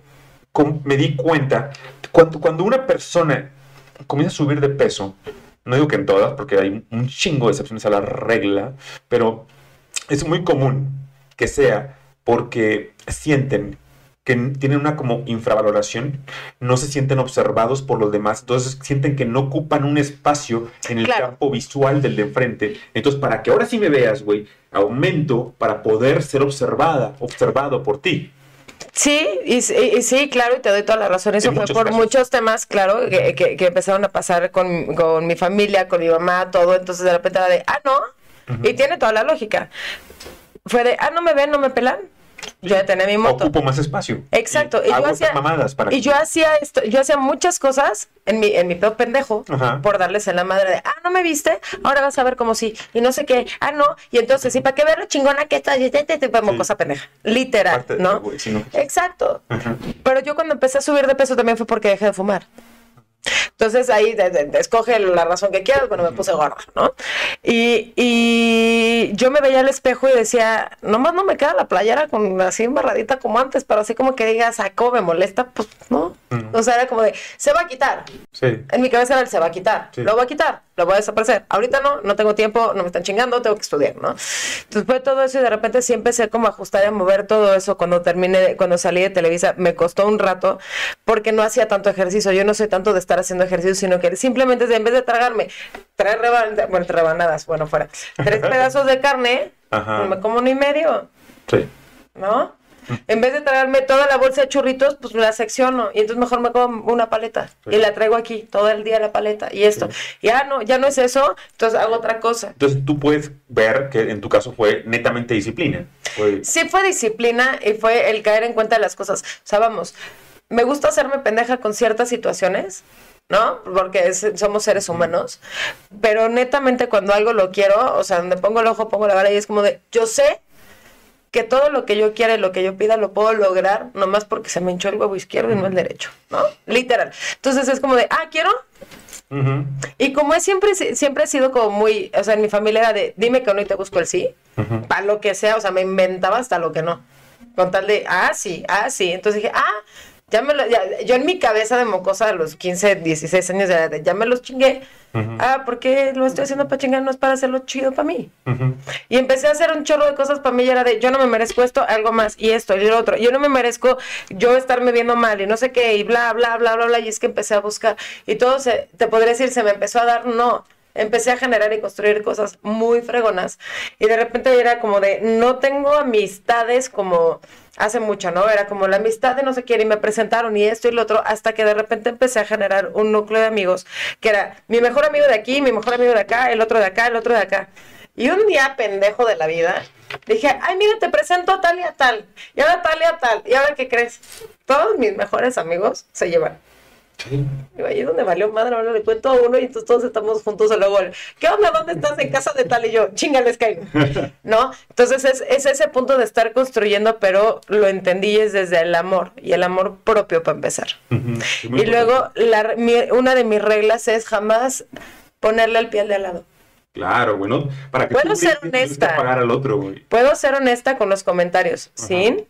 me di cuenta, cuando, cuando una persona comienza a subir de peso, no digo que en todas, porque hay un chingo de excepciones a la regla, pero es muy común que sea porque sienten que tienen una como infravaloración, no se sienten observados por los demás, entonces sienten que no ocupan un espacio en el Claro. campo visual del de enfrente. Entonces, para que ahora sí me veas, güey, aumento para poder ser observada, observado por ti. Sí, y, y- y sí, claro, y te doy toda la razón. Eso En fue por casos. muchos temas, claro, que, que- que empezaron a pasar con, con mi familia, con mi mamá, todo. Entonces de repente era de, ah, no. Y tiene toda la lógica. Fue de, ah, no me ven, no me pelan. Yo ya tenía mi moto. Ocupo más espacio. Exacto. Y, yo hacía, mamadas para y que- yo hacía esto, yo hacía muchas cosas en mi, en mi pedo pendejo Ajá. por darles en la madre de, ah, no me viste, ahora vas a ver como sí, y no sé qué, ah, no, y entonces, ¿y para qué ver lo chingona que estás? Y te, te, te, como Sí. cosa pendeja, literal, Parte ¿no? Exacto. Ajá. Pero yo cuando empecé a subir de peso también fue porque dejé de fumar. Entonces ahí escoge la razón que quieras, bueno, me puse gorda, ¿no? Y, y yo me veía al espejo y decía, nomás no me queda la playera con así embarradita como antes, pero así como que digas, ¿a cómo me molesta? Pues no. Mm. O sea, era como de, se va a quitar. Sí. En mi cabeza era el se va a quitar, Sí. lo voy a quitar, lo voy a desaparecer. Ahorita no, no tengo tiempo, no me están chingando, tengo que estudiar, ¿no? Entonces fue todo eso y de repente sí empecé como a ajustar y a mover todo eso cuando terminé, cuando salí de Televisa, me costó un rato porque no hacía tanto ejercicio. Yo no soy tanto de estar haciendo ejercicio, sino que simplemente en vez de tragarme tres rebanadas, bueno, tres rebanadas, bueno, fuera, tres (laughs) pedazos de carne, Ajá. pues me como uno y medio. Sí. ¿no? En vez de traerme toda la bolsa de churritos, pues la secciono y entonces mejor me como una paleta Sí. y la traigo aquí todo el día la paleta y esto. Ya no, ya no es eso, entonces hago otra cosa. Entonces tú puedes ver que en tu caso fue netamente disciplina. Fue- Sí fue disciplina y fue el caer en cuenta de las cosas. O sea, vamos, me gusta hacerme pendeja con ciertas situaciones, ¿no? Porque es- somos seres humanos, pero netamente cuando algo lo quiero, o sea, donde pongo el ojo, pongo la vara y es como de, yo sé que todo lo que yo quiera y lo que yo pida lo puedo lograr nomás porque se me hinchó el huevo izquierdo y no el derecho, ¿no? Literal. Entonces es como de, ah, quiero. Y como es siempre, siempre he sido como muy, o sea, en mi familia era de, dime que no y te busco el sí para lo que sea, o sea, me inventaba hasta lo que no. Con tal de, ah, sí, ah, sí. Entonces dije, ah, ya me lo, ya- yo en mi cabeza de mocosa a los 15, 16 años ya, de, ya me los chingué. Ujú. Ah, porque lo estoy haciendo para chingar, no es para hacerlo chido para mí. Ujú. Y empecé a hacer un chorro de cosas para mí y era de, yo no me merezco esto, algo más, y esto, y lo otro. Yo no me merezco yo estarme viendo mal y no sé qué, y bla, bla, bla, bla, bla. Y es que empecé a buscar. Y todo se, te podría decir, se me empezó a dar, no. Empecé a generar y construir cosas muy fregonas. Y de repente era como de, no tengo amistades como hace mucho, ¿no? Era como la amistad de no sé quién y me presentaron y esto y lo otro, hasta que de repente empecé a generar un núcleo de amigos que era mi mejor amigo de aquí, mi mejor amigo de acá, el otro de acá, el otro de acá. Y un día, pendejo de la vida, dije, ay, mira, te presento a tal y a tal, y ahora tal y a tal, y ahora qué crees, todos mis mejores amigos se llevan. Y ahí es donde valió madre, ahora le cuento a uno y entonces todos estamos juntos y luego, el, ¿qué onda? ¿Dónde estás? En casa de tal y yo, chinga, les caigo. (laughs) ¿No? Entonces es, es ese punto de estar construyendo, pero lo entendí es desde el amor y el amor propio para empezar. Y luego la- mi- una de mis reglas es jamás ponerle el pie al de al lado. Claro, bueno, para que Puedo tú ser que honesta. pagar al otro, güey. Puedo ser honesta con los comentarios, sin,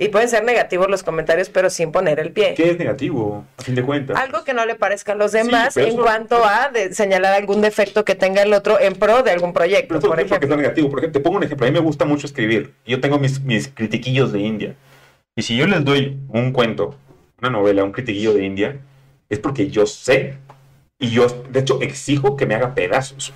y pueden ser negativos los comentarios, pero sin poner el pie. ¿Qué es negativo, a fin de cuentas? Algo que no le parezca a los demás pero en eso- cuanto a de señalar algún defecto que tenga el otro en pro de algún proyecto, Pero por el tiempo que ejemplo. sea negativo. Por ejemplo, te pongo un ejemplo. A mí me gusta mucho escribir. Yo tengo mis, mis critiquillos de India. Y si yo les doy un cuento, una novela, un critiquillo de India, es porque yo sé. Y yo, de hecho, exijo que me haga pedazos.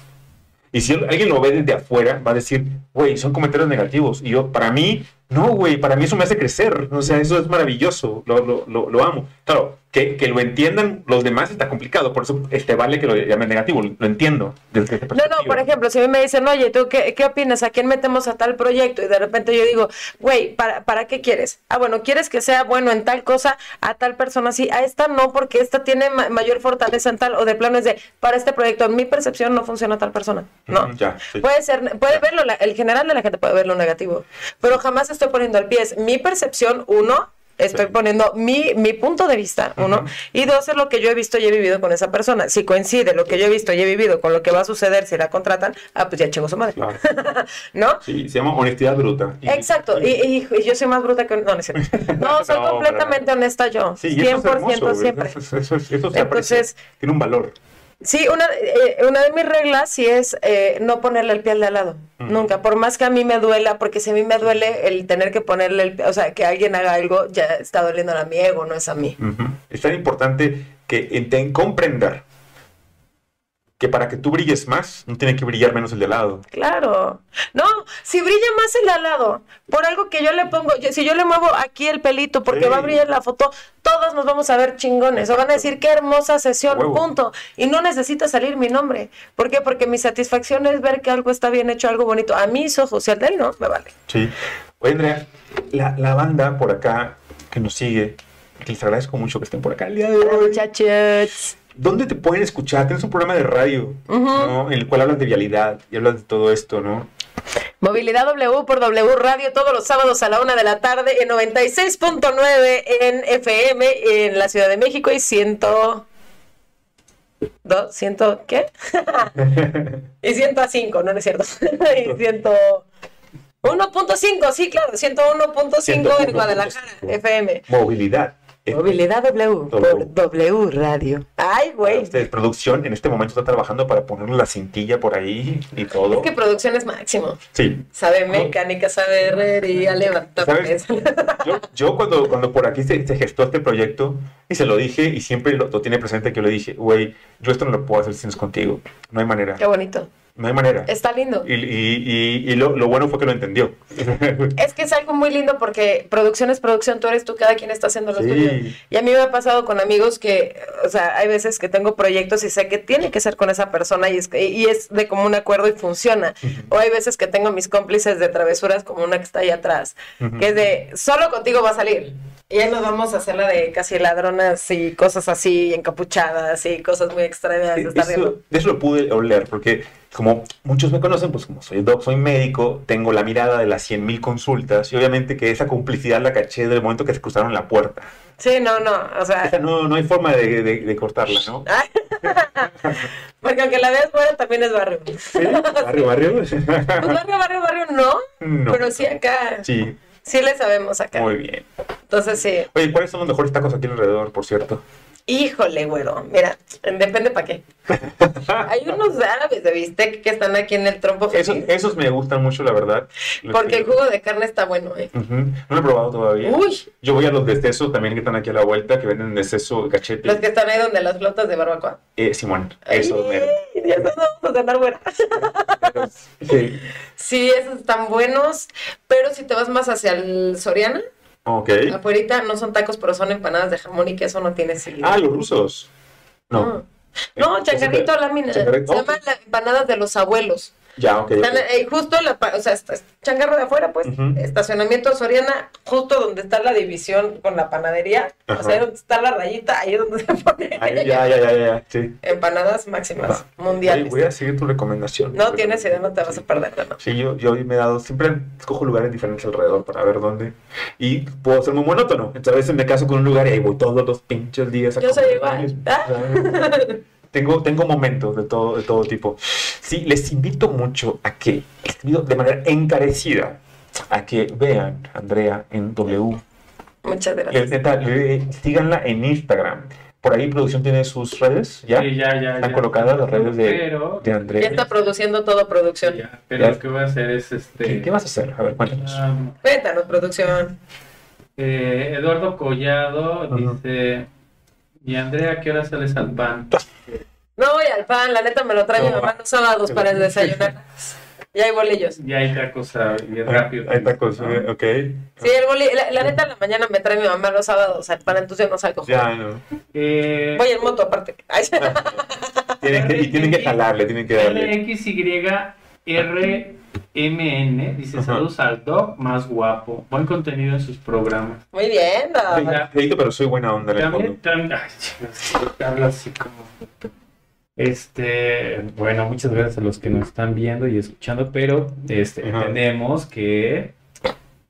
Y si alguien lo ve desde afuera, va a decir, güey, son comentarios negativos. Y yo, para mí, no, güey, para mí eso me hace crecer. O sea, eso es maravilloso. Lo, lo, lo, lo amo. Claro, que, que lo entiendan los demás está complicado. Por eso este, vale que lo llamen negativo. Lo entiendo. Desde No, no, por ejemplo, si a mí me dicen, oye, ¿tú qué, qué opinas? ¿A quién metemos a tal proyecto? Y de repente yo digo, güey, ¿para, ¿para qué quieres? Ah, bueno, ¿quieres que sea bueno en tal cosa? A tal persona sí, a esta no, porque esta tiene ma- mayor fortaleza en tal, o de plano es de, para este proyecto, en mi percepción no funciona tal persona, ¿no? Ya, sí. Puede ser, puede verlo, la- el general de la gente puede verlo negativo, pero jamás estoy poniendo al pie, es mi percepción, uno, estoy Sí. poniendo mi, mi punto de vista, uno, y dos, es lo que yo he visto y he vivido con esa persona. Si coincide lo que yo he visto y he vivido con lo que va a suceder si la contratan, ah, pues ya chingó su madre. Claro. (laughs) ¿No? Sí, se llama honestidad bruta. Y- Exacto, y, y- y yo soy más bruta que... No, (laughs) no soy No, completamente honesta yo, Sí, y eso es 100% hermoso, siempre. Eso, eso- eso- se. Entonces- tiene un valor. Sí, una, eh, una de mis reglas sí es eh, no ponerle el pie al de al lado. Ujú. Nunca. Por más que a mí me duela, porque si a mí me duele el tener que ponerle el pie, o sea, que alguien haga algo, ya está doliendo a mi ego, no es a mí. Es tan importante que enten comprender que para que tú brilles más, no tiene que brillar menos el de al lado. Claro. No, si brilla más el de al lado, por algo que yo le pongo, yo- si yo le muevo aquí el pelito porque Sí. va a brillar la foto, todos nos vamos a ver chingones o van a decir qué hermosa sesión, Huevo. punto. Y no necesita salir mi nombre. ¿Por qué? Porque mi satisfacción es ver que algo está bien hecho, algo bonito. A mis ojos, si al de él no, me vale. Sí. Oye, Andrea, la, la banda por acá que nos sigue, que les agradezco mucho que estén por acá el día de hoy. muchachos. ¿Dónde te pueden escuchar? Tienes un programa de radio, ¿no? En el cual hablas de vialidad y hablas de todo esto, ¿no? Movilidad W por W Radio todos los sábados a la una de la tarde en 96.9 en FM en la Ciudad de México y 100. dos, ciento, ¿qué? (laughs) y ciento a cinco, no, no es cierto. (laughs) y ciento... 1.5, sí, claro, 101.5 en Guadalajara, FM. Movilidad. Movilidad W por W Radio. Ay, güey. Ustedes, producción en este momento está trabajando para ponerle la cintilla por ahí y todo. Es que producción es máximo. Sí. Sabe mecánica, sabe herrería, levanta ¿Sabes? Yo, yo cuando, cuando por aquí se, se gestó este proyecto y se lo dije y siempre lo, lo tiene presente que yo le dije, güey, yo esto no lo puedo hacer si no es contigo. No hay manera. Qué bonito. No hay manera. Está lindo. Y, y, y, y lo, lo bueno fue que lo entendió. Es que es algo muy lindo porque producción es producción, tú eres tú, cada quien está haciendo lo Sí. suyo. Y a mí me ha pasado con amigos que, o sea, hay veces que tengo proyectos y sé que tiene que ser con esa persona y es, y es de común acuerdo y funciona. O hay veces que tengo mis cómplices de travesuras como una que está ahí atrás, que es de, solo contigo va a salir. Y ahí nos vamos a hacer la de casi ladronas y cosas así, encapuchadas y cosas muy extrañas. Está eso, de eso lo pude oler, porque como muchos me conocen, pues como soy doc, soy médico, tengo la mirada de las 100.000 consultas y obviamente que esa complicidad la caché del momento que se cruzaron la puerta. Sí, no, no, o sea... Esa no, no hay forma de, de- de cortarla, ¿no? (laughs) Porque aunque la veas fuera también es barrio. ¿Sí? Barrio, barrio. (laughs) Pues barrio, barrio, barrio no, No. pero sí acá. Sí, Sí le sabemos acá. muy bien. Entonces sí. Oye, ¿cuáles son los mejores tacos aquí alrededor, por cierto? Híjole, güero. Mira, depende para qué. (laughs) Hay unos árabes de bistec que están aquí en el trompo Esos, esos me gustan mucho, la verdad. Los Porque que- el jugo de carne está bueno, eh. No lo he probado todavía. Uy, Yo voy a los de Ceso también que están aquí a la vuelta, que venden de Ceso cachete. los que están ahí donde las flotas de barbacoa. Eh, Simón, eso Ay. (laughs) ya nos vamos a cenar buena. Sí. Sí, esos están buenos, pero si te vas más hacia el Soriana, Ok. afuerita no son tacos, pero son empanadas de jamón y queso no tiene silicio. Ah, los rusos. No. No, no lámina. Se llaman las empanadas de los abuelos. Ya, ok. Están eh, justo la, o sea, está- changarro de afuera, pues, Ujú. estacionamiento Soriana, justo donde está la división con la panadería, o sea, ahí donde está la rayita, ahí es donde se pone Ahí, ya, ya, ya, ya, sí. empanadas máximas, Oye, mundiales. voy a seguir tu recomendación. No tienes idea, no te vas a perder, ¿no? Sí, yo, yo me he dado, siempre escojo lugares diferentes alrededor para ver dónde. Y puedo ser muy monótono. Entonces a veces me caso con un lugar y ahí voy todos los pinches días a Yo soy igual. (laughs) Tengo, tengo momentos de todo, de todo tipo. Sí, les invito mucho a que, les invito de manera encarecida a que vean a Andrea en W. Muchas Les- gracias. neta, le- síganla en Instagram. Por ahí producción tiene sus redes, ¿ya? Sí, ya, ya. Están ya. colocadas las redes de, Pero, de Ya Andrea. está produciendo todo producción. ya, pero lo que voy a hacer es este. ¿Qué, qué vas a hacer? A ver, cuéntanos. Cuéntanos, producción. eh, Eduardo Collado dice. ¿Y Andrea qué hora sales al pan? No voy al pan, la neta me lo trae mi mamá los sábados para el desayunar. Y hay bolillos. Ya hay tacos ah, bien rápido. Ahí está cosa, ¿no? ok. Sí, el boli, la, la neta en la mañana me trae mi mamá los sábados al pan, entonces yo no salgo. Ya, no. Eh, Voy en moto aparte. (laughs) Ay, Tienen que, y tienen que jalarle, tienen que darle. LXYRMN dice Ajá. saludos al Doc más guapo. Buen contenido en sus programas. Muy bien, pero soy buena onda en el También, también, ay, chingas, habla así como. Este, bueno, muchas gracias a los que nos están viendo y escuchando, pero este, Ajá. entendemos que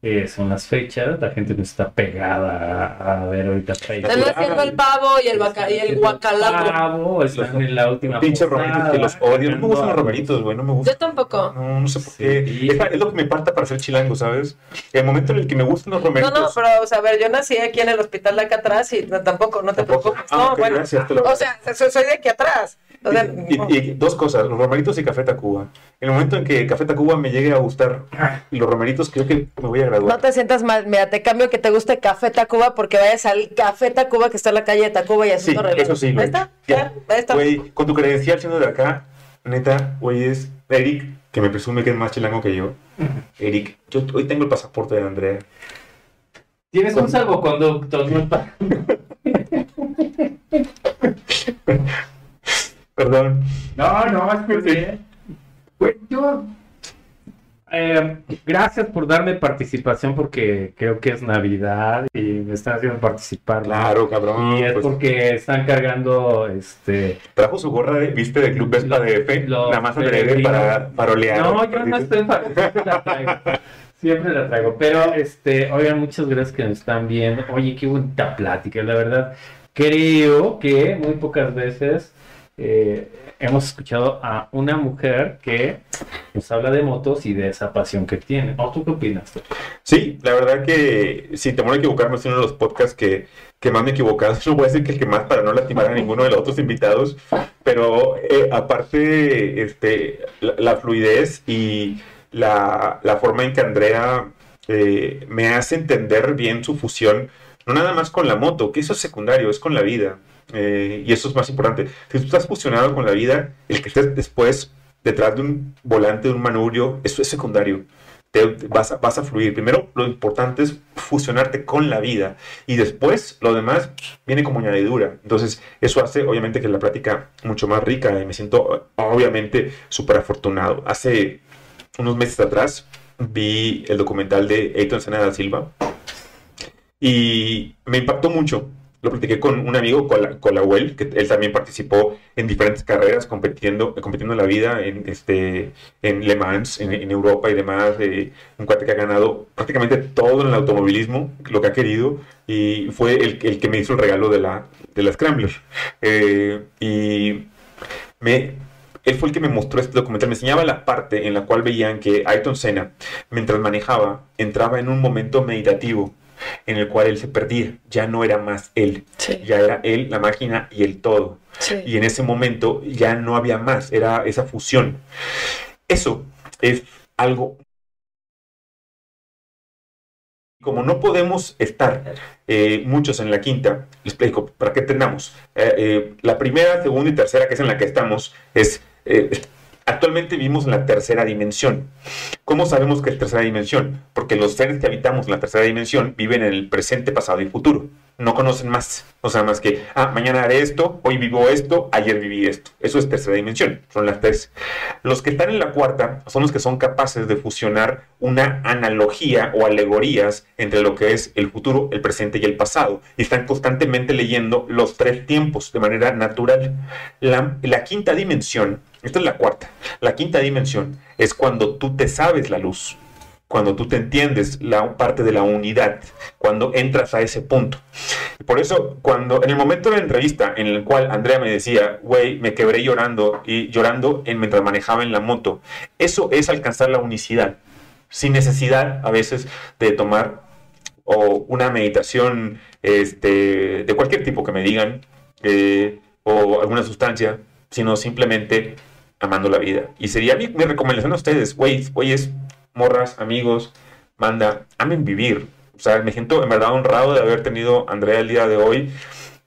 eh, son las fechas, la gente no está pegada a, a ver ahorita Están haciendo el pavo y el, vaca, y el guacalato. Pavo, están en la última Pinches posada, romeritos que los odio. No me gustan los romeritos, güey. No me Yo gustan. tampoco. No, no sé por qué. Sí. Es, es lo que me falta para ser chilango, ¿sabes? El momento en el que me gustan los No, romeritos. no, pero, o sea, a ver, yo nací aquí en el hospital de acá atrás y no, tampoco, no te Tampoco. preocupes. Ah, No, ok, bueno. gracias, te lo O sea, soy, soy de aquí atrás. O sea, Y, y- y dos cosas, los romeritos y Café Tacuba. En el momento en que Café Tacuba me llegue a gustar y los romeritos, creo que me voy a no te sientas mal. Mira, te cambio que te guste Café Tacuba porque vayas al Café Tacuba que está en la calle de Tacuba y Sí, Asunto Relajo. eso sí. lo Ahí está. Ya. ahí está. Güey, con tu credencial siendo de acá, neta, güey, es Eric, que me presume que es más chilango que yo. Eric, yo hoy tengo el pasaporte de Andrea. Tienes un salvoconducto, ¿no? (laughs) Perdón. No, no, es que. Pues yo. Eh, gracias por darme participación porque creo que es Navidad y me están haciendo participar. ¿no? Claro, cabrón. Y es pues, porque están cargando este. trajo su gorra, de, viste, de Club Vespa de F, Los nada más adrede peregrinos. para parolear. No, yo no estoy para siempre la traigo. Siempre la traigo. Pero este, oigan, muchas gracias que nos están viendo. Oye, qué bonita plática, la verdad. Creo que muy pocas veces eh, hemos escuchado a una mujer que nos habla de motos y de esa pasión que tiene. ¿O tú qué opinas? Sí, la verdad que sin temor a equivocarme es uno de los podcasts que, que más me he equivocado. (laughs) No voy a decir que el que más para no lastimar a ninguno de los otros invitados, pero eh, aparte este, la, fluidez y la, la forma en que Andrea eh, me hace entender bien su fusión, no nada más con la moto, que eso es secundario, es con la vida. Eh, y eso es más importante. Si tú estás fusionado con la vida, el que estés después detrás de un volante, de un manubrio, eso es secundario. Te, vas, a, vas a fluir. Primero, lo importante es fusionarte con la vida y después lo demás viene como añadidura. Entonces, eso hace obviamente que la práctica mucho más rica y me siento obviamente súper afortunado. Hace unos meses atrás vi el documental de Ayton Senna da Silva y me impactó mucho. Lo platiqué con un amigo, con la UEL, que él también participó en diferentes carreras compitiendo, compitiendo en la vida, en, este, en Le Mans, en, en Europa y demás. Eh, un cuate que ha ganado prácticamente todo en el automovilismo, lo que ha querido, y fue el, el que me hizo el regalo de la, de la Scrambler. Eh, y me, él fue el que me mostró este documental, me enseñaba la parte en la cual veían que Ayrton Senna, mientras manejaba, entraba en un momento meditativo en el cual él se perdía, ya no era más él, Sí. ya era él, la máquina y el todo. Sí. Y en ese momento ya no había más, era esa fusión. Eso es algo... Como no podemos estar eh, muchos en la quinta, les explico, para que entendamos. Eh, eh, la primera, segunda y tercera, que es en la que estamos, es... eh, actualmente vivimos en la tercera dimensión. ¿Cómo sabemos que es tercera dimensión? Porque los seres que habitamos en la tercera dimensión viven en el presente, pasado y futuro. No conocen más. O sea, más que, ah, mañana haré esto, hoy vivo esto, ayer viví esto. Eso es tercera dimensión. Son las tres. Los que están en la cuarta son los que son capaces de fusionar una analogía o alegorías entre lo que es el futuro, el presente y el pasado. Y están constantemente leyendo los tres tiempos de manera natural. La, la quinta dimensión, esta es la cuarta, la quinta dimensión es cuando tú te sabes la luz, cuando tú te entiendes la parte de la unidad, cuando entras a ese punto. Por eso, cuando en el momento de la entrevista en el cual Andrea me decía, güey, me quebré llorando y llorando en, mientras manejaba en la moto, eso es alcanzar la unicidad, sin necesidad a veces de tomar o una meditación este, de cualquier tipo que me digan, eh, o alguna sustancia, sino simplemente amando la vida. Y sería mi, recomendación a ustedes, güey, güeyes, morras, amigos, manda, amen vivir. O sea, me siento en verdad honrado de haber tenido Andrea el día de hoy.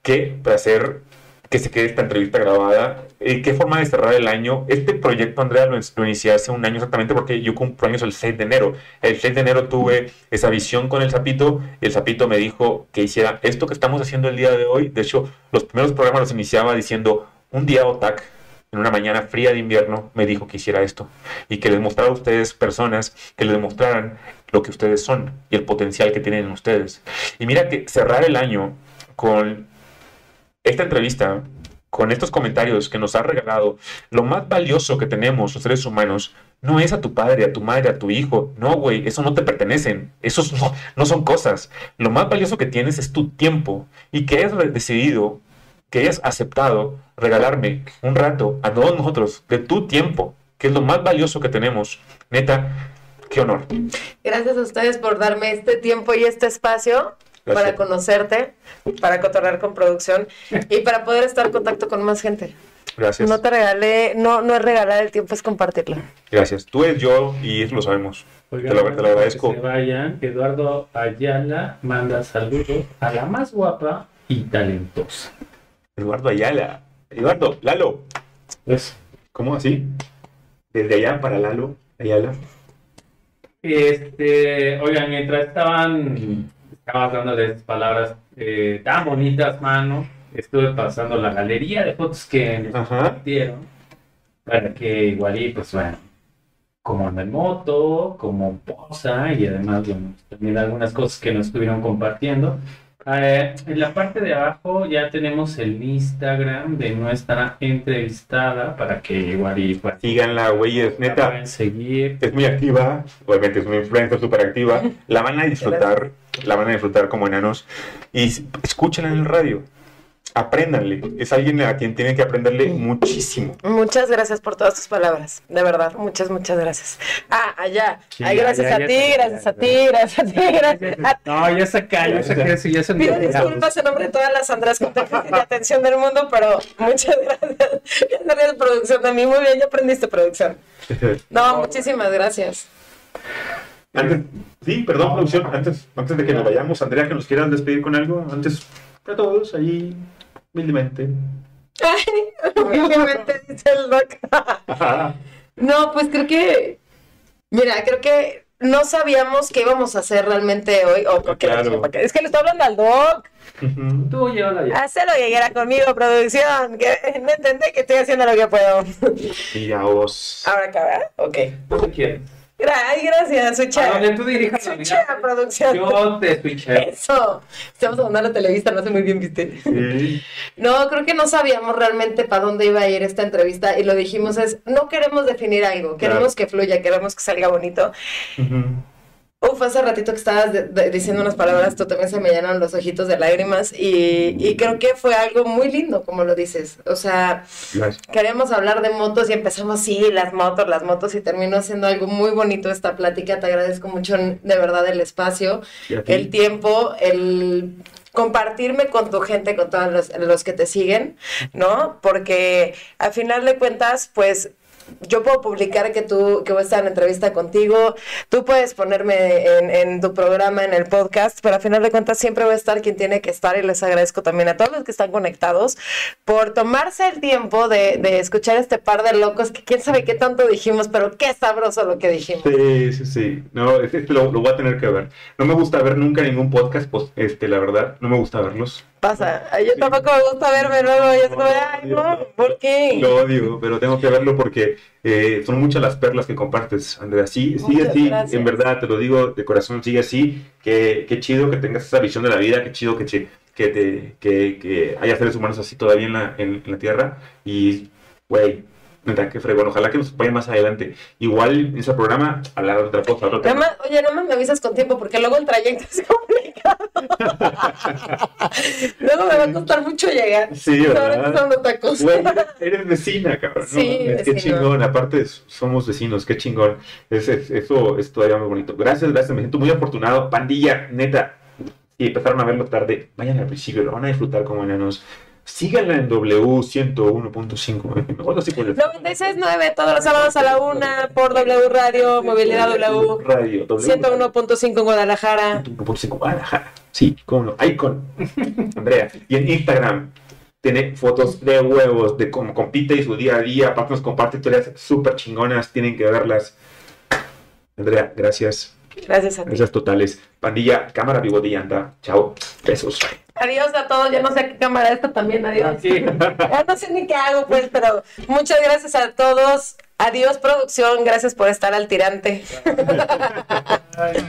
Qué placer que se quede esta entrevista grabada. ¿Y qué forma de cerrar el año? Este proyecto, Andrea, lo, lo inicié hace un año exactamente porque yo cumplo años el 6 de enero. El 6 de enero tuve esa visión con el Zapito y el Zapito me dijo que hiciera esto que estamos haciendo el día de hoy. De hecho, los primeros programas los iniciaba diciendo un día OTAC en una mañana fría de invierno me dijo que hiciera esto y que les mostrara a ustedes personas que les demostraran lo que ustedes son y el potencial que tienen en ustedes. Y mira que cerrar el año con esta entrevista, con estos comentarios que nos ha regalado, lo más valioso que tenemos los seres humanos no es a tu padre, a tu madre, a tu hijo. No, güey, eso no te pertenecen. Esos (laughs) no, no son cosas. Lo más valioso que tienes es tu tiempo y que hayas decidido, que hayas aceptado regalarme un rato a todos nosotros de tu tiempo, que es lo más valioso que tenemos. Neta, qué honor. Gracias a ustedes por darme este tiempo y este espacio Gracias. para conocerte, para cotorrear con producción y para poder estar en contacto con más gente. Gracias. No te regalé, no, no es regalar el tiempo, es compartirlo. Gracias. Tú eres yo y eso lo sabemos. Oigan, Te lo- te lo agradezco. Que se vayan. Eduardo Ayala manda saludos a la más guapa y talentosa. Eduardo Ayala. Eduardo, Lalo. Pues, ¿Cómo así? Desde allá para Lalo, Ayala. este, oigan, mientras estaban, dándoles palabras eh, tan bonitas, mano, estuve pasando la galería de fotos que nos compartieron para que igual y pues bueno, como anda en moto, como posa y además bueno, también algunas cosas que nos estuvieron compartiendo. Eh, en la parte de abajo ya tenemos el Instagram de nuestra entrevistada para que igual y pues, Síganla, güeyes. la Neta, seguir. es muy activa. Obviamente es una influencer súper activa. La van a disfrutar. La van a disfrutar como enanos. Y escúchenla en el radio. Apréndanle. Es alguien a quien tienen que aprenderle muchísimo. Muchas gracias por todas tus palabras, de verdad, muchas, muchas gracias. Ah, allá. Sí, Ay, gracias a ti, gracias a ti, gracias a ti, gracias a ti. No, ya se cayó, ya se sí, ya se Pido disculpas en nombre de todas las Andrés con de atención del mundo, pero muchas gracias. Ya de producción de mí, muy bien, ya aprendiste producción. No, muchísimas gracias. Antes, sí, perdón, producción. Antes, antes de que nos vayamos, Andrea, que nos quieran despedir con algo. Antes, a todos, ahí, humildemente. Ay, (laughs) humildemente dice el doc. No, pues creo que, mira, creo que no sabíamos qué íbamos a hacer realmente hoy. O qué- Claro. Es que le estoy hablando al doc. Tú llévala ya. Hacelo que quiera conmigo, producción. Que no entendé que estoy haciendo lo que puedo. Y a vos. Ahora acá, ¿verdad? Ok. Ay, gracias, A switchea. donde tú dirijas la mirada. producción. Yo te switcheo. Eso. Estamos a mandar a Televisa, lo hace muy bien, ¿viste? Sí. No, creo que no sabíamos realmente para dónde iba a ir esta entrevista y lo dijimos es, no queremos definir algo, queremos que fluya, queremos que salga bonito. Ujú. Uf, hace ratito que estabas de- de- diciendo unas palabras, tú también se me llenaron los ojitos de lágrimas y, y creo que fue algo muy lindo, como lo dices. O sea, queremos hablar de motos y empezamos, sí, las motos, las motos y terminó siendo algo muy bonito esta plática. Te agradezco mucho, de verdad, el espacio el tiempo, el compartirme con tu gente, con todos los, los que te siguen, ¿no? Porque al final de cuentas, pues yo puedo publicar que tú, que voy a estar en entrevista contigo, tú puedes ponerme en, en tu programa, en el podcast, pero al final de cuentas siempre voy a estar quien tiene que estar y les agradezco también a todos los que están conectados por tomarse el tiempo de, de escuchar este par de locos que quién sabe qué tanto dijimos, pero qué sabroso lo que dijimos. Sí, sí, sí. No, este lo, lo voy a tener que ver. No me gusta ver nunca ningún podcast, pues, este, la verdad, no me gusta verlos. Pasa, yo tampoco me gusta verme luego y es como, ay, no, ¿por qué? Lo odio, pero tengo que verlo porque eh, son muchas las perlas que compartes, Andrea. Sí, sigue Muchas así, gracias. en verdad, te lo digo de corazón, sigue así. Qué, qué chido que tengas esa visión de la vida, qué chido que, que, te, que, que haya seres humanos así todavía en la, en, en la Tierra. Y, güey, neta, qué fregón. Ojalá que nos vayan más adelante. Igual en ese programa, hablar de otra cosa, otro Nada más- oye, no me avisas con tiempo porque luego el trayecto es complicado. (laughs) luego me va a costar mucho llegar. Sí, ¿verdad? los tacos. Güey, eres vecina, cabrón. ¿no? Sí, Es Qué chingón. Aparte, somos vecinos. Qué chingón. Es, es- eso es todavía muy bonito. Gracias, gracias. Me siento muy afortunado. Pandilla, neta. Y empezaron a verlo tarde. Vayan al principio, lo van a disfrutar como enanos. Síganla en W101.5. Algo así por el- 96.9 todos los sábados a la una por W Radio, Movilidad W, Radio. W 101.5 en Guadalajara. 101.5 Guadalajara. Sí, con Icon. Andrea. Y en Instagram tiene fotos de huevos, de cómo compite y su día a día. Aparte nos comparte historias súper chingonas. Tienen que verlas. Andrea, gracias. Gracias a ti. Gracias totales. Pandilla, cámara, bigote y anda. Chao. Besos. Adiós a todos, ya no sé a qué cámara esta también, adiós. Sí. Ya no sé ni qué hago, pues, pero muchas gracias a todos. Adiós, producción. Gracias por estar al tirante. Ay.